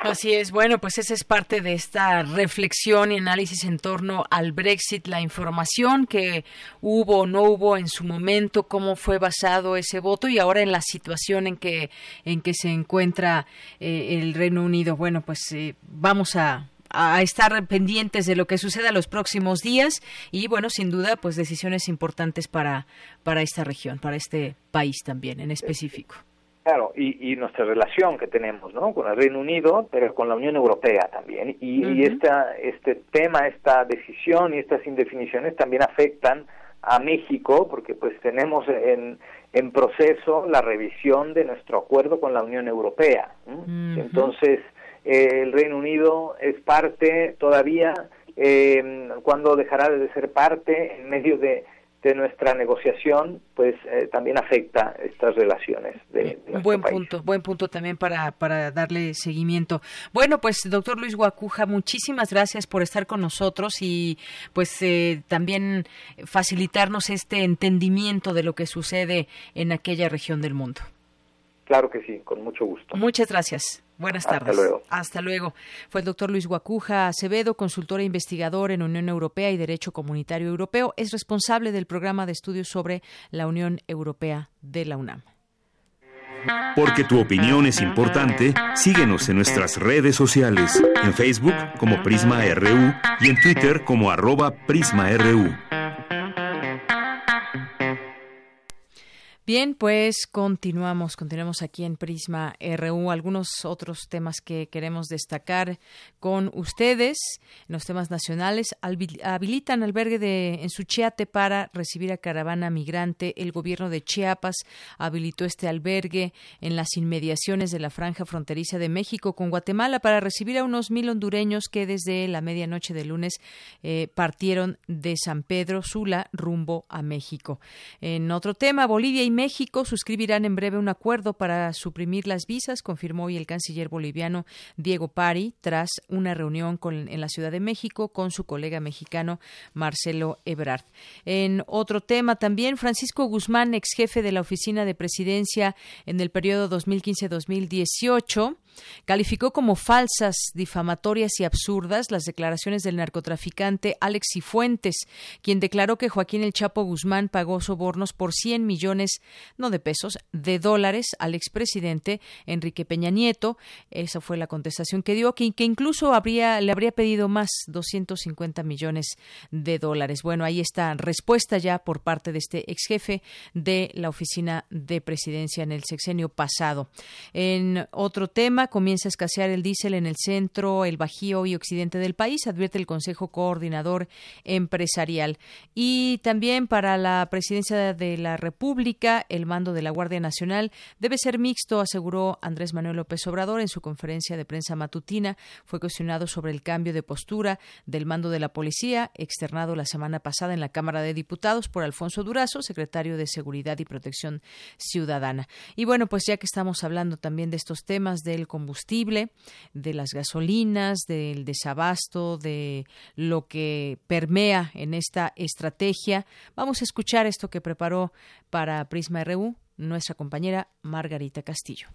Así es, bueno, pues esa es parte de esta reflexión y análisis en torno al Brexit, la información que hubo o no hubo en su momento, cómo fue basado ese voto y ahora en la situación en que en que se encuentra eh, el Reino Unido. Bueno, pues eh, vamos a a estar pendientes de lo que suceda los próximos días y bueno, sin duda, pues decisiones importantes para, para esta región, para este país también en específico. Claro, y, nuestra relación que tenemos ¿no? con el Reino Unido, pero con la Unión Europea también. Y, esta, este tema, esta decisión y estas indefiniciones también afectan a México, porque pues tenemos en, en proceso la revisión de nuestro acuerdo con la Unión Europea. Entonces, eh, el Reino Unido es parte todavía, eh, cuando dejará de ser parte en medio de, nuestra negociación, pues eh, también afecta estas relaciones. De, buen punto, buen punto también para, para darle seguimiento. Bueno, pues doctor Luis Guacuja, muchísimas gracias por estar con nosotros y pues también facilitarnos este entendimiento de lo que sucede en aquella región del mundo. Claro que sí, con mucho gusto. Muchas gracias. Buenas tardes. Hasta luego. Hasta luego. Fue el doctor Luis Guacuja Acevedo, consultor e investigador en Unión Europea y Derecho Comunitario Europeo. Es responsable del programa de estudios sobre la Unión Europea de la UNAM. Porque tu opinión es importante, síguenos en nuestras redes sociales, en Facebook como Prisma RU y en Twitter como arroba PrismaRU. Bien, pues continuamos, continuamos aquí en Prisma RU. Algunos otros temas que queremos destacar con ustedes. Los temas nacionales habilitan albergue de, en Suchiate para recibir a caravana migrante. El gobierno de Chiapas habilitó este albergue en las inmediaciones de la franja fronteriza de México con Guatemala para recibir a unos mil hondureños que desde la medianoche de lunes eh, partieron de San Pedro Sula rumbo a México. En otro tema, Bolivia y México suscribirán en breve un acuerdo para suprimir las visas, confirmó hoy el canciller boliviano Diego Pari tras una reunión con, en la Ciudad de México con su colega mexicano Marcelo Ebrard. En otro tema también, Francisco Guzmán, ex jefe de la Oficina de Presidencia en el periodo 2015-2018, Calificó como falsas, difamatorias y absurdas las declaraciones del narcotraficante Alex Cifuentes, quien declaró que Joaquín El Chapo Guzmán pagó sobornos por 100 millones, no de pesos, de dólares al expresidente Enrique Peña Nieto. Esa fue la contestación que dio, que, que incluso habría, le habría pedido más, 250 millones de dólares. Bueno, ahí está respuesta ya por parte de este ex jefe de la oficina de presidencia en el sexenio pasado. En otro tema, comienza a escasear el diésel en el centro, el bajío y occidente del país, advierte el Consejo Coordinador Empresarial. Y también para la presidencia de la República, el mando de la Guardia Nacional debe ser mixto, aseguró Andrés Manuel López Obrador en su conferencia de prensa matutina. Fue cuestionado sobre el cambio de postura del mando de la policía, externado la semana pasada en la Cámara de Diputados por Alfonso Durazo, secretario de Seguridad y Protección Ciudadana. Y bueno, pues ya que estamos hablando también de estos temas del combustible, de las gasolinas, del desabasto, de lo que permea en esta estrategia. Vamos a escuchar esto que preparó para Prisma RU nuestra compañera Margarita Castillo.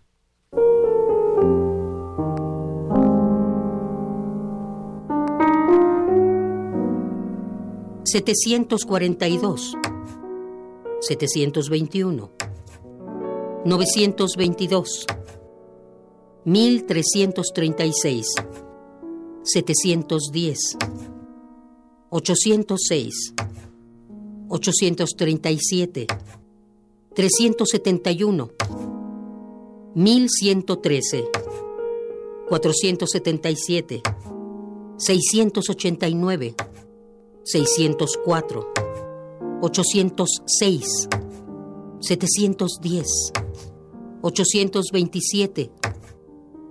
...742... ...721... ...922... 1336, 710, 806, 837, 371, 1113, 477, 689, 604, 806, 710, 827,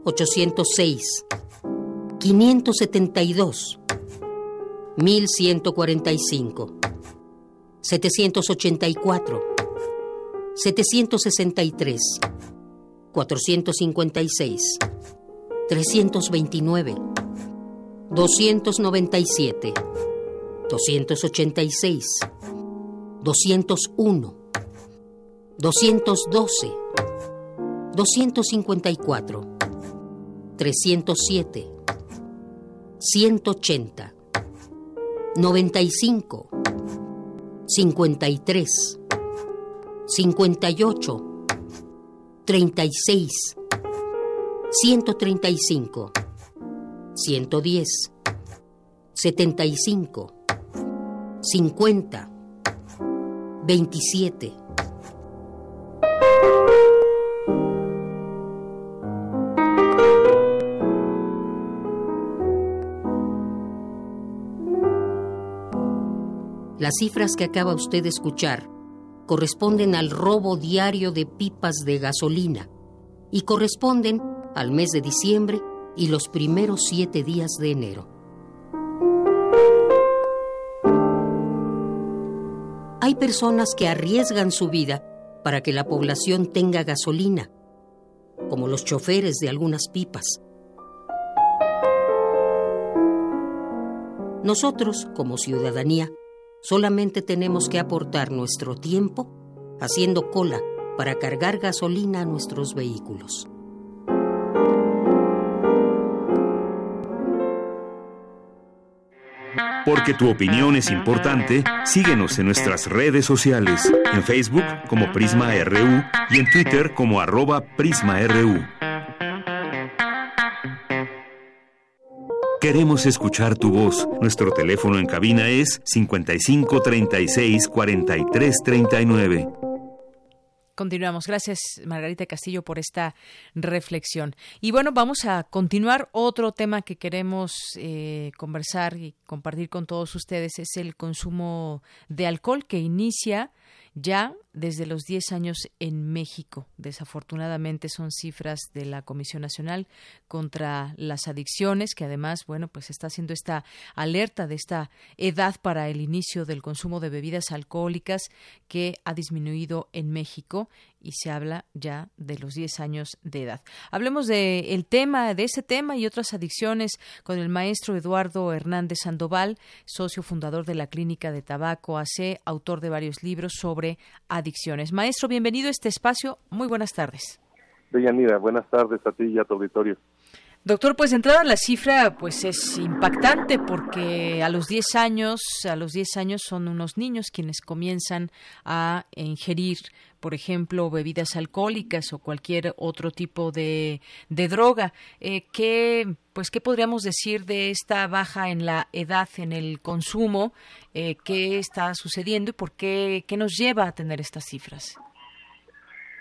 806, 572, 1145, 784, 763, 456, 329, 297, 286, 201, 212, 254, 307, 180, 95, 53, 58, 36, 135, 110, 75, 50, 27. Las cifras que acaba usted de escuchar corresponden al robo diario de pipas de gasolina y corresponden al mes de diciembre y los primeros siete días de enero. Hay personas que arriesgan su vida para que la población tenga gasolina, como los choferes de algunas pipas. Nosotros, como ciudadanía, solamente tenemos que aportar nuestro tiempo haciendo cola para cargar gasolina a nuestros vehículos. Porque tu opinión es importante, síguenos en nuestras redes sociales, en Facebook como Prisma RU y en Twitter como arroba PrismaRU. Queremos escuchar tu voz. Nuestro teléfono en cabina es 55 36 43 39. Continuamos. Gracias, Margarita Castillo, por esta reflexión. Y bueno, vamos a continuar. Otro tema que queremos eh, conversar y compartir con todos ustedes es el consumo de alcohol que inicia ya desde los 10 años en México. Desafortunadamente son cifras de la Comisión Nacional contra las Adicciones, que además, bueno, pues está haciendo esta alerta de esta edad para el inicio del consumo de bebidas alcohólicas que ha disminuido en México y se habla ya de los 10 años de edad. Hablemos de el tema, de ese tema y otras adicciones con el maestro Eduardo Hernández Sandoval, socio fundador de la Clínica de Tabaco AC, autor de varios libros sobre adicciones. Maestro, bienvenido a este espacio. Muy buenas tardes. Deyanira, buenas tardes a ti y a tu auditorio. Doctor, pues entrada la cifra pues es impactante porque a los 10 años, a los 10 años son unos niños quienes comienzan a ingerir, por ejemplo, bebidas alcohólicas o cualquier otro tipo de, droga. Eh, ¿qué, pues, ¿Qué podríamos decir de esta baja en la edad, en el consumo? Eh, ¿Qué está sucediendo y por qué, qué nos lleva a tener estas cifras?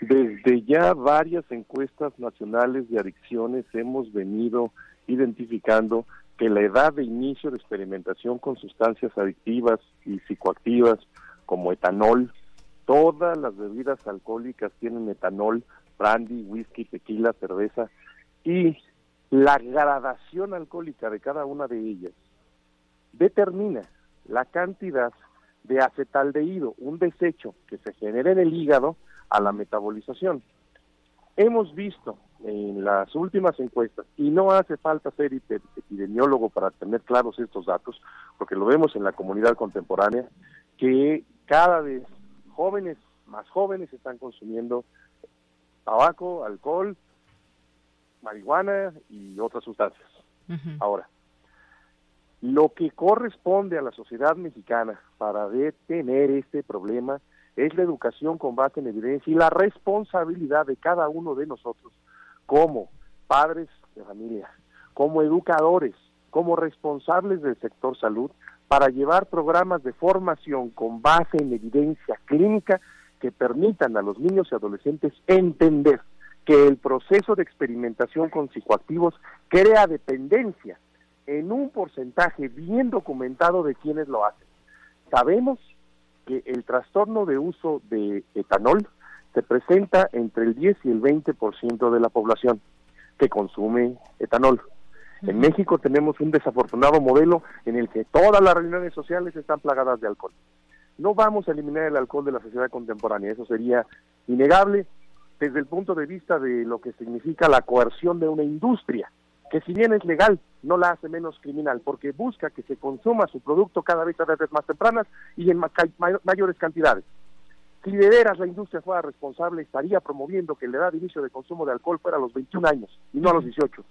Desde ya varias encuestas nacionales de adicciones hemos venido identificando que la edad de inicio de experimentación con sustancias adictivas y psicoactivas como etanol, todas las bebidas alcohólicas tienen etanol, brandy, whisky, tequila, cerveza y la gradación alcohólica de cada una de ellas determina la cantidad de acetaldehído, un desecho que se genera en el hígado a la metabolización. Hemos visto en las últimas encuestas, y no hace falta ser epidemiólogo para tener claros estos datos, porque lo vemos en la comunidad contemporánea, que cada vez jóvenes, más jóvenes, están consumiendo tabaco, alcohol, marihuana y otras sustancias. Ahora, lo que corresponde a la sociedad mexicana para detener este problema es la educación con base en evidencia y la responsabilidad de cada uno de nosotros como padres de familia, como educadores, como responsables del sector salud, para llevar programas de formación con base en evidencia clínica que permitan a los niños y adolescentes entender que el proceso de experimentación con psicoactivos crea dependencia en un porcentaje bien documentado de quienes lo hacen. Sabemos que el trastorno de uso de etanol se presenta entre el 10 y el 20% de la población que consume etanol. En México tenemos un desafortunado modelo en el que todas las reuniones sociales están plagadas de alcohol. No vamos a eliminar el alcohol de la sociedad contemporánea, eso sería innegable desde el punto de vista de lo que significa la coerción de una industria que si bien es legal, no la hace menos criminal, porque busca que se consuma su producto cada vez a veces más tempranas y en mayores cantidades. Si de veras la industria fuera responsable, estaría promoviendo que la edad de inicio de consumo de alcohol fuera a los 21 años y no a los 18.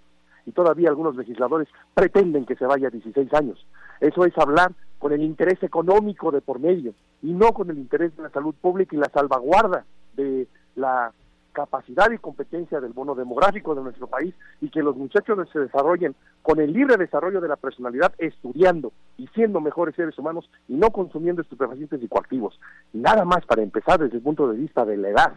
Y todavía algunos legisladores pretenden que se vaya a 16 años. Eso es hablar con el interés económico de por medio y no con el interés de la salud pública y la salvaguarda de la capacidad y competencia del bono demográfico de nuestro país y que los muchachos se desarrollen con el libre desarrollo de la personalidad estudiando y siendo mejores seres humanos y no consumiendo estupefacientes y coactivos. Nada más para empezar desde el punto de vista de la edad.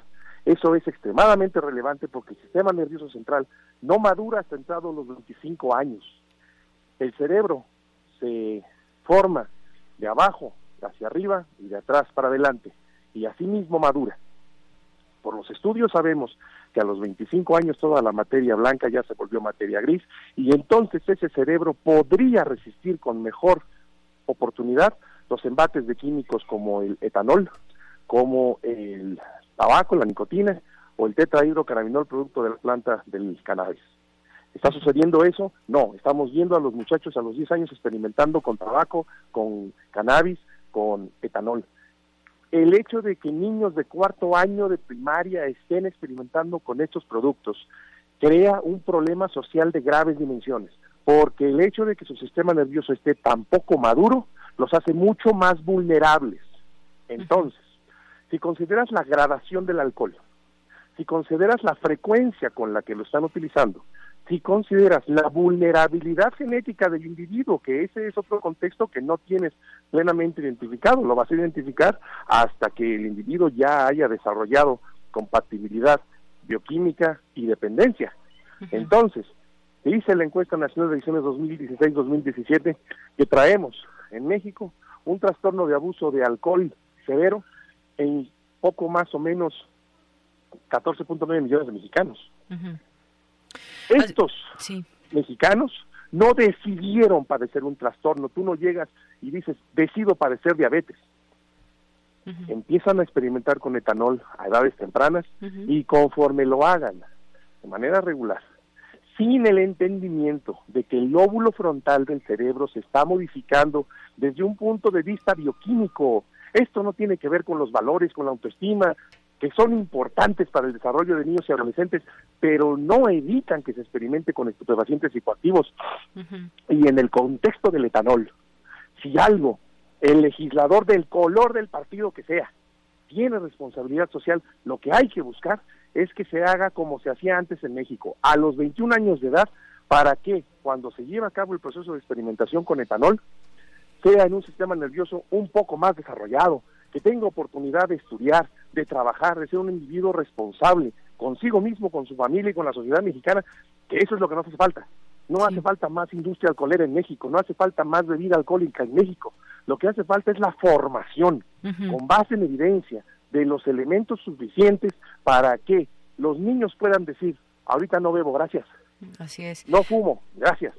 Eso es extremadamente relevante porque el sistema nervioso central no madura hasta entrado los 25 años. El cerebro se forma de abajo hacia arriba y de atrás para adelante y así mismo madura. Por los estudios sabemos que a los 25 años toda la materia blanca ya se volvió materia gris y entonces ese cerebro podría resistir con mejor oportunidad los embates de químicos como el etanol, como el tabaco, la nicotina o el tetrahidrocannabinol producto de la planta del cannabis. ¿Está sucediendo eso? No, estamos viendo a los muchachos a los 10 años experimentando con tabaco, con cannabis, con etanol el hecho de que niños de cuarto año de primaria estén experimentando con estos productos crea un problema social de graves dimensiones, porque el hecho de que su sistema nervioso esté tan poco maduro los hace mucho más vulnerables. Entonces, si consideras la gradación del alcohol, si consideras la frecuencia con la que lo están utilizando, si consideras la vulnerabilidad genética del individuo, que ese es otro contexto que no tienes plenamente identificado, lo vas a identificar hasta que el individuo ya haya desarrollado compatibilidad bioquímica y dependencia. Entonces, dice la encuesta nacional de ediciones 2016-2017 que traemos en México un trastorno de abuso de alcohol severo en poco más o menos 14.9 millones de mexicanos. Estos mexicanos no decidieron padecer un trastorno. Tú no llegas y dices, decido padecer diabetes. Empiezan a experimentar con etanol a edades tempranas y conforme lo hagan de manera regular, sin el entendimiento de que el lóbulo frontal del cerebro se está modificando desde un punto de vista bioquímico. Esto no tiene que ver con los valores, con la autoestima, que son importantes para el desarrollo de niños y adolescentes, pero no evitan que se experimente con estupefacientes psicoactivos. Y en el contexto del etanol, si algo, el legislador del color del partido que sea, tiene responsabilidad social, lo que hay que buscar es que se haga como se hacía antes en México, a los 21 años de edad, para que cuando se lleve a cabo el proceso de experimentación con etanol, sea en un sistema nervioso un poco más desarrollado, que tenga oportunidad de estudiar, de trabajar, de ser un individuo responsable consigo mismo, con su familia y con la sociedad mexicana, que eso es lo que nos hace falta. No hace falta más industria alcoholera en México, no hace falta más bebida alcohólica en México. Lo que hace falta es la formación, con base en evidencia, de los elementos suficientes para que los niños puedan decir, ahorita no bebo, gracias. Así es. No fumo, gracias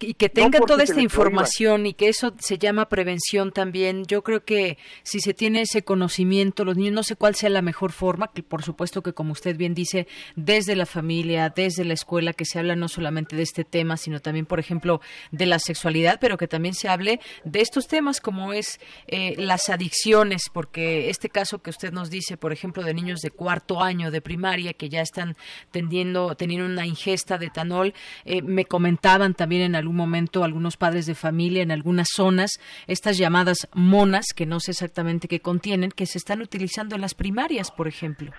y que tengan toda esta información y que eso se llama prevención también. Yo creo que si se tiene ese conocimiento, los niños, no sé cuál sea la mejor forma, que por supuesto que como usted bien dice, desde la familia, desde la escuela, que se habla no solamente de este tema, sino también, por ejemplo, de la sexualidad, pero que también se hable de estos temas como es eh, las adicciones, porque este caso que usted nos dice, por ejemplo, de niños de cuarto año de primaria que ya están tendiendo, teniendo una ingesta de etanol, eh, me comentaban también en algún momento algunos padres de familia en algunas zonas, estas llamadas monas, que no sé exactamente qué contienen, que se están utilizando en las primarias, por ejemplo.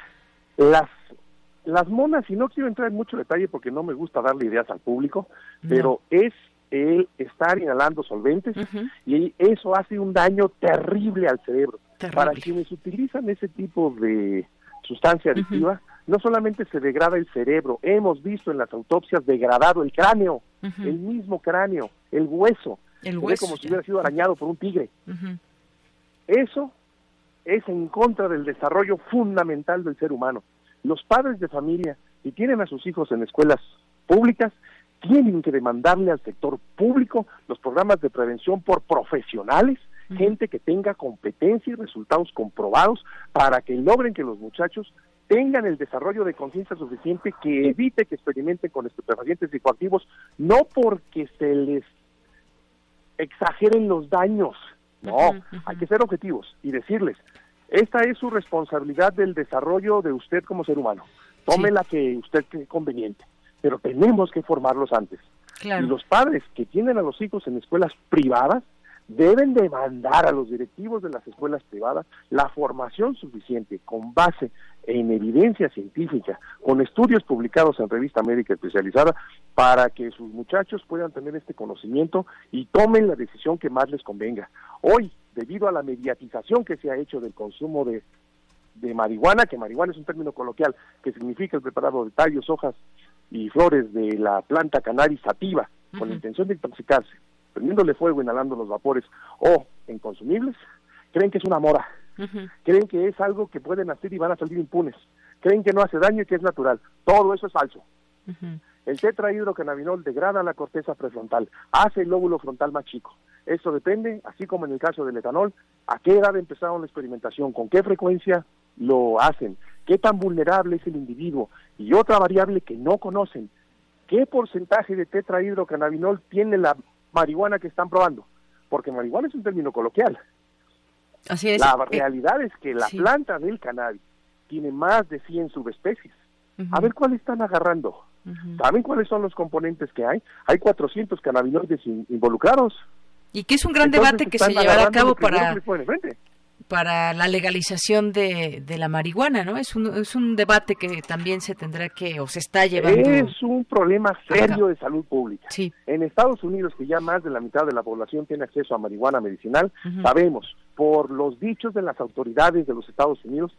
Las, las monas, y no quiero entrar en mucho detalle porque no me gusta darle ideas al público, pero es el estar inhalando solventes y eso hace un daño terrible al cerebro. Para quienes utilizan ese tipo de sustancia adictiva, no solamente se degrada el cerebro, hemos visto en las autopsias degradado el cráneo, el mismo cráneo, el hueso, el hueso como si hubiera sido arañado por un tigre. Eso es en contra del desarrollo fundamental del ser humano. Los padres de familia, si tienen a sus hijos en escuelas públicas, tienen que demandarle al sector público los programas de prevención por profesionales, gente que tenga competencia y resultados comprobados para que logren que los muchachos tengan el desarrollo de conciencia suficiente que evite que experimenten con estupefacientes psicoactivos, no porque se les exageren los daños, no, hay que ser objetivos y decirles, esta es su responsabilidad del desarrollo de usted como ser humano, tome la que usted cree conveniente, pero tenemos que formarlos antes. Y los padres que tienen a los hijos en escuelas privadas deben demandar a los directivos de las escuelas privadas la formación suficiente con base en evidencia científica, con estudios publicados en revista médica especializada, para que sus muchachos puedan tener este conocimiento y tomen la decisión que más les convenga. Hoy, debido a la mediatización que se ha hecho del consumo de, de marihuana, que marihuana es un término coloquial que significa el preparado de tallos, hojas y flores de la planta cannabis sativa, con la intención de intoxicarse, prendiéndole fuego, inhalando los vapores o en consumibles, creen que es una mora, creen que es algo que pueden hacer y van a salir impunes, creen que no hace daño y que es natural. Todo eso es falso. El tetrahidrocannabinol degrada la corteza prefrontal, hace el lóbulo frontal más chico. Eso depende, así como en el caso del etanol, a qué edad empezaron la experimentación, con qué frecuencia lo hacen, qué tan vulnerable es el individuo y otra variable que no conocen, qué porcentaje de tetrahidrocannabinol tiene la marihuana que están probando, porque marihuana es un término coloquial. Así es. La eh, realidad es que la planta del cannabis tiene más de 100 subespecies. A ver cuáles están agarrando. ¿Saben cuáles son los componentes que hay? Hay 400 cannabinoides involucrados. Y que es un gran debate que se llevará a cabo para para la legalización de, de, la marihuana, ¿no? Es un, es un debate que también se tendrá que, o se está llevando. Es un problema serio de salud pública. Sí. En Estados Unidos, que ya más de la mitad de la población tiene acceso a marihuana medicinal, sabemos por los dichos de las autoridades de los Estados Unidos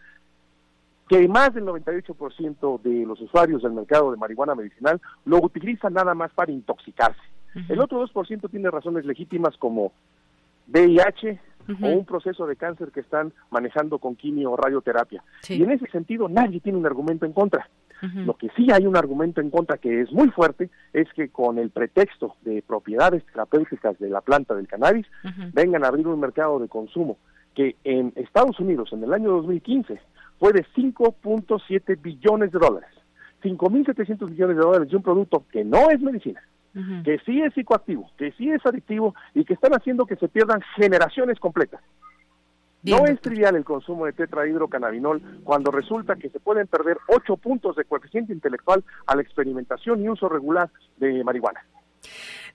que más del 98% de los usuarios del mercado de marihuana medicinal lo utilizan nada más para intoxicarse. El otro 2% tiene razones legítimas como VIH, o un proceso de cáncer que están manejando con quimio o radioterapia. Y en ese sentido nadie tiene un argumento en contra. Lo que sí hay un argumento en contra que es muy fuerte es que con el pretexto de propiedades terapéuticas de la planta del cannabis vengan a abrir un mercado de consumo que en Estados Unidos en el año 2015 fue de 5.7 billones de dólares. 5.700 millones de dólares de un producto que no es medicina, que sí es psicoactivo, que sí es adictivo y que están haciendo que se pierdan generaciones completas. no es trivial el consumo de tetrahidrocannabinol cuando resulta que se pueden perder ocho puntos de coeficiente intelectual a la experimentación y uso regular de marihuana.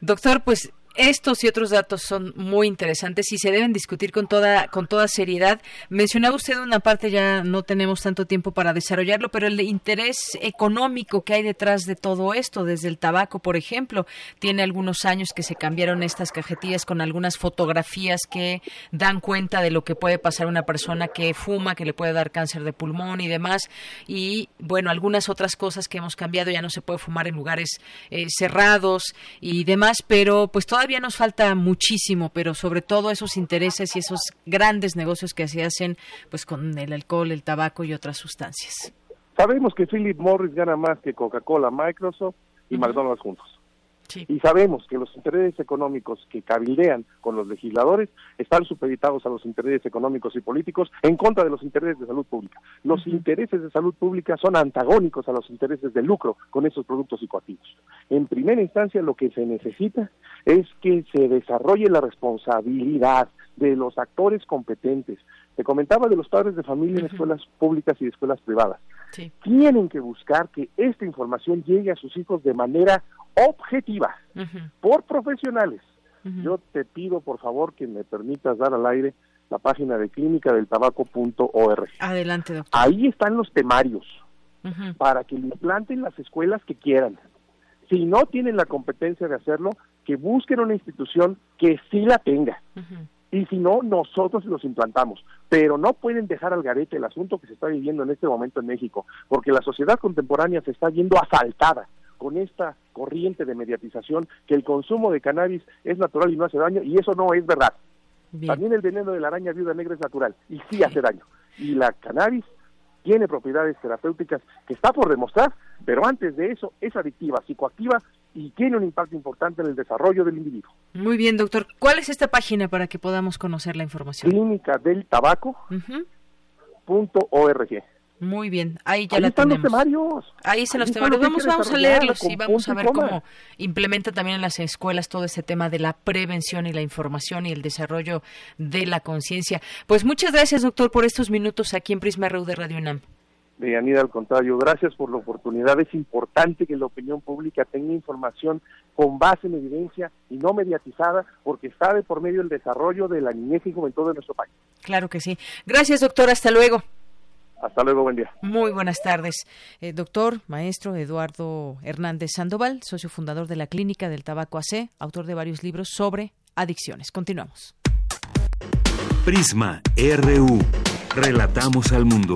Doctor, pues estos y otros datos son muy interesantes y se deben discutir con toda con toda seriedad. Mencionaba usted una parte, ya no tenemos tanto tiempo para desarrollarlo, pero el interés económico que hay detrás de todo esto, desde el tabaco, por ejemplo, tiene algunos años que se cambiaron estas cajetillas con algunas fotografías que dan cuenta de lo que puede pasar a una persona que fuma, que le puede dar cáncer de pulmón y demás. Y bueno, algunas otras cosas que hemos cambiado, ya no se puede fumar en lugares eh, cerrados y demás, pero pues todavía nos falta muchísimo, pero sobre todo esos intereses y esos grandes negocios que se hacen pues con el alcohol, el tabaco y otras sustancias. Sabemos que Philip Morris gana más que Coca-Cola, Microsoft y McDonald's juntos. Y sabemos que los intereses económicos que cabildean con los legisladores están supeditados a los intereses económicos y políticos en contra de los intereses de salud pública. Los intereses de salud pública son antagónicos a los intereses de lucro con esos productos psicoactivos. En primera instancia, lo que se necesita es que se desarrolle la responsabilidad de los actores competentes. Te comentaba de los padres de familia en escuelas públicas y escuelas privadas. Tienen que buscar que esta información llegue a sus hijos de manera objetiva, por profesionales. Yo te pido, por favor, que me permitas dar al aire la página de clínica del tabaco.org. Adelante, doctor. Ahí están los temarios para que lo implanten las escuelas que quieran. Si no tienen la competencia de hacerlo, que busquen una institución que sí la tenga. Y si no, nosotros los implantamos. Pero no pueden dejar al garete el asunto que se está viviendo en este momento en México, porque la sociedad contemporánea se está viendo asaltada con esta corriente de mediatización que el consumo de cannabis es natural y no hace daño, y eso no es verdad. También el veneno de la araña viuda negra es natural y sí hace daño. Y la cannabis tiene propiedades terapéuticas que está por demostrar, pero antes de eso es adictiva, psicoactiva y tiene un impacto importante en el desarrollo del individuo. Muy bien, doctor. ¿Cuál es esta página para que podamos conocer la información? Clínica del tabaco. Muy bien, ahí ya la tenemos. Los temarios. Ahí se los temarios. Vamos, vamos a leerlos y vamos a ver cómo implementa también en las escuelas todo ese tema de la prevención y la información y el desarrollo de la conciencia. Pues muchas gracias, doctor, por estos minutos aquí en Prisma RU de Radio UNAM. Deyanira, al contrario, gracias por la oportunidad. Es importante que la opinión pública tenga información con base en evidencia y no mediatizada, porque está de por medio el desarrollo de la niñez y juventud de nuestro país. Claro que sí. Gracias, doctor. Hasta luego. Hasta luego, buen día. Muy buenas tardes. Eh, doctor, maestro Eduardo Hernández Sandoval, socio fundador de la Clínica del Tabaco AC, autor de varios libros sobre adicciones. Continuamos. Prisma RU. Relatamos al mundo.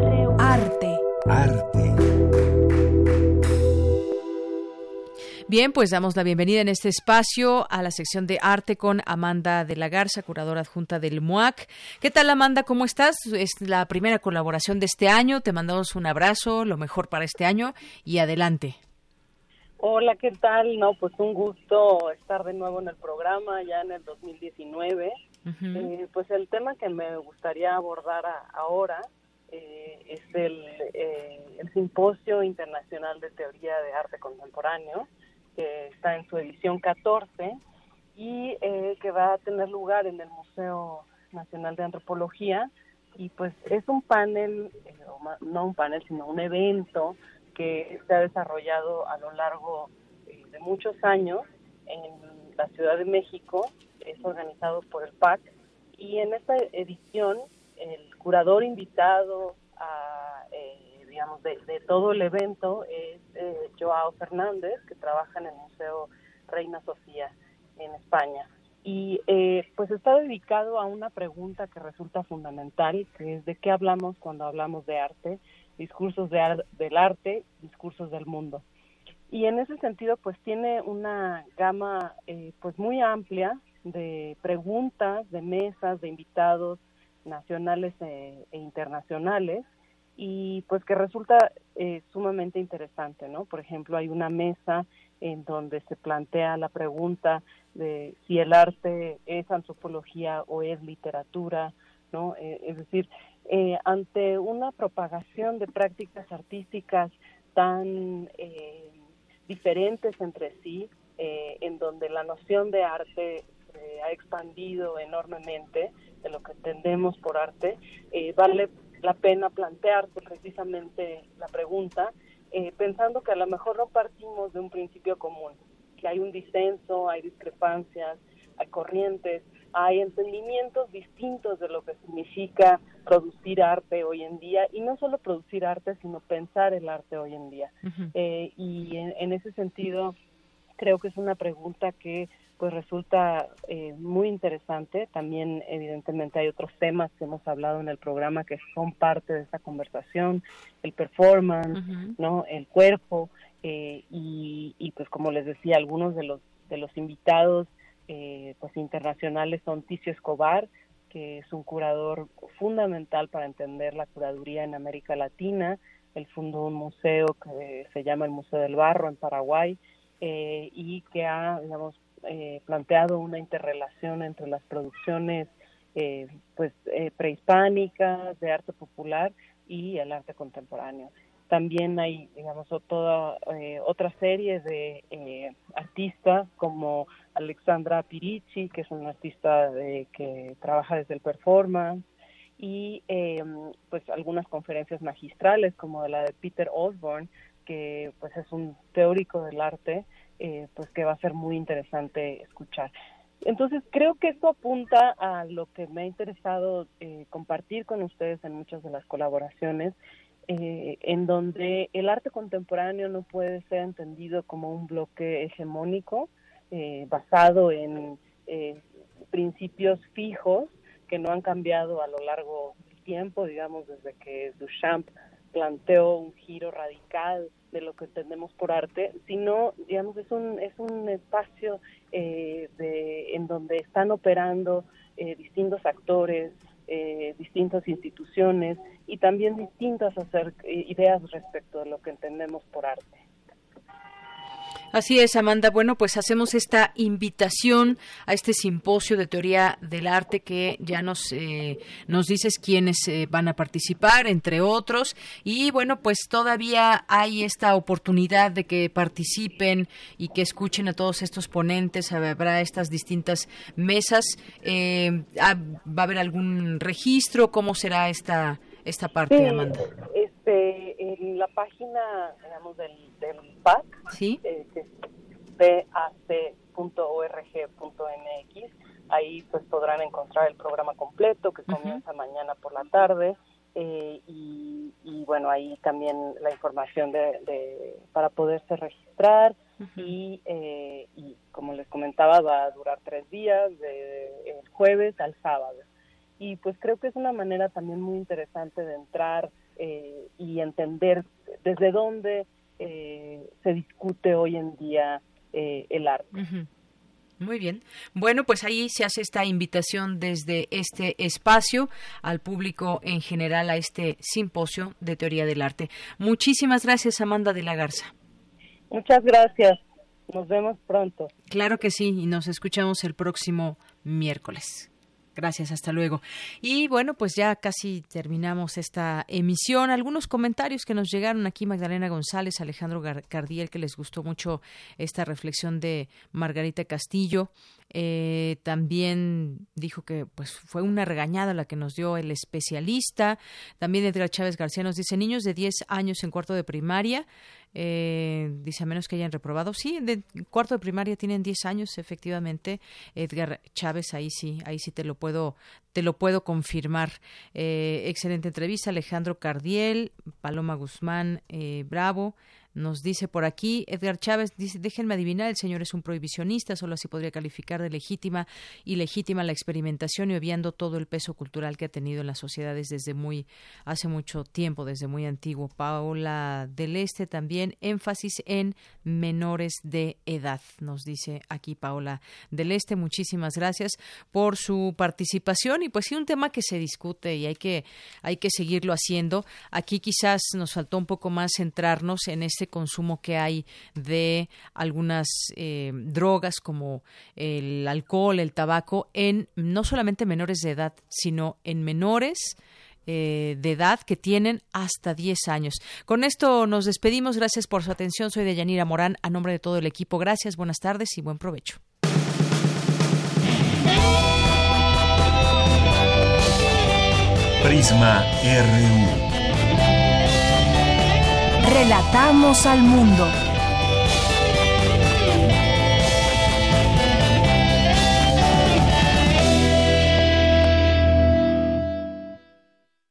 Bien, pues damos la bienvenida en este espacio a la sección de arte con Amanda de la Garza, curadora adjunta del MUAC. ¿Qué tal, Amanda? ¿Cómo estás? Es la primera colaboración de este año. Te mandamos un abrazo, lo mejor para este año y adelante. Hola, ¿qué tal? No, pues un gusto estar de nuevo en el programa ya en el 2019. Eh, pues el tema que me gustaría abordar ahora eh, es el, eh, el Simposio Internacional de Teoría de Arte Contemporáneo, que está en su edición 14 y eh, que va a tener lugar en el Museo Nacional de Antropología. Y pues es un panel, eh, no un panel, sino un evento que se ha desarrollado a lo largo eh, de muchos años en la Ciudad de México, es organizado por el PAC. Y en esta edición, el curador invitado a digamos, de, todo el evento es eh, Joao Fernández, que trabaja en el Museo Reina Sofía en España. Y eh, pues está dedicado a una pregunta que resulta fundamental, que es de qué hablamos cuando hablamos de arte, discursos de del arte, discursos del mundo. Y en ese sentido, pues tiene una gama eh, pues muy amplia de preguntas, de mesas, de invitados nacionales e internacionales y pues que resulta eh, sumamente interesante, ¿no? Por ejemplo, hay una mesa en donde se plantea la pregunta de si el arte es antropología o es literatura, ¿no? Eh, es decir, eh, ante una propagación de prácticas artísticas tan diferentes entre sí, en donde la noción de arte ha expandido enormemente de lo que entendemos por arte, vale la pena plantearse precisamente la pregunta, eh, pensando que a lo mejor no partimos de un principio común, que hay un disenso, hay discrepancias, hay corrientes, hay entendimientos distintos de lo que significa producir arte hoy en día, y no solo producir arte, sino pensar el arte hoy en día. Eh, y en ese sentido, creo que es una pregunta que pues resulta eh, muy interesante. También evidentemente hay otros temas que hemos hablado en el programa que son parte de esta conversación, el performance, no, el cuerpo eh, y, pues como les decía algunos de los de los invitados eh, pues internacionales son Ticio Escobar que es un curador fundamental para entender la curaduría en América Latina. Él fundó un museo que se llama el Museo del Barro en Paraguay y que ha, digamos, eh, planteado una interrelación entre las producciones eh, pues eh, prehispánicas de arte popular y el arte contemporáneo. También hay, digamos, toda otra serie de artistas como Alexandra Pirici, que es una artista que trabaja desde el performance, y pues algunas conferencias magistrales como la de Peter Osborne, que pues es un teórico del arte eh, pues que va a ser muy interesante escuchar. Entonces creo que esto apunta a lo que me ha interesado eh, compartir con ustedes en muchas de las colaboraciones, eh, en donde el arte contemporáneo no puede ser entendido como un bloque hegemónico basado en principios fijos que no han cambiado a lo largo del tiempo, digamos desde que Duchamp planteó un giro radical de lo que entendemos por arte, sino, digamos, es un, es un espacio eh, de, en donde están operando eh, distintos actores, eh, distintas instituciones y también distintas ideas respecto de lo que entendemos por arte. Así es, Amanda. Bueno, pues hacemos esta invitación a este simposio de teoría del arte que ya nos, eh, nos dices quiénes eh, van a participar, entre otros. Y bueno, pues todavía hay esta oportunidad de que participen y que escuchen a todos estos ponentes. Habrá estas distintas mesas. Eh, ah, ¿Va a haber algún registro? ¿Cómo será esta, esta parte, Amanda? Este, en la página, digamos, del, del PAC, ¿Sí? eh, que es bac.org.mx, ahí pues podrán encontrar el programa completo que comienza mañana por la tarde. Eh, y, y, bueno ahí también la información de, de para poderse registrar y, eh, y como les comentaba va a durar tres días de el jueves al sábado y pues creo que es una manera también muy interesante de entrar eh, y entender desde dónde eh, se discute hoy en día eh, el arte. Muy bien. Bueno, pues ahí se hace esta invitación desde este espacio al público en general a este simposio de teoría del arte. Muchísimas gracias, Amanda de la Garza. Muchas gracias. Nos vemos pronto. Claro que sí, y nos escuchamos el próximo miércoles. Gracias, hasta luego. Y bueno, pues ya casi terminamos esta emisión. Algunos comentarios que nos llegaron aquí, Magdalena González, Alejandro Cardiel, que les gustó mucho esta reflexión de Margarita Castillo. Eh, también dijo que pues fue una regañada la que nos dio el especialista. También Edgar Chávez García nos dice niños de 10 años en cuarto de primaria. Eh, dice a menos que hayan reprobado. Sí, de cuarto de primaria tienen 10 años, efectivamente. Edgar Chávez, ahí sí, ahí sí te lo puedo, te lo puedo confirmar. Eh, excelente entrevista, Alejandro Cardiel, Paloma Guzmán, eh, Bravo. Nos dice por aquí Edgar Chávez, dice, déjenme adivinar, el señor es un prohibicionista, solo así podría calificar de legítima y legítima la experimentación y obviando todo el peso cultural que ha tenido en las sociedades desde muy, hace mucho tiempo, desde muy antiguo. Paola del Este también, énfasis en menores de edad, nos dice aquí Paola del Este. Muchísimas gracias por su participación y pues sí, un tema que se discute y hay que, hay que seguirlo haciendo. Aquí quizás nos faltó un poco más centrarnos en este consumo que hay de algunas eh, drogas como el alcohol, el tabaco, en no solamente menores de edad, sino en menores eh, de edad que tienen hasta 10 años. Con esto nos despedimos. Gracias por su atención. Soy Deyanira Morán. A nombre de todo el equipo, gracias, buenas tardes y buen provecho. Prisma RU. Relatamos al mundo.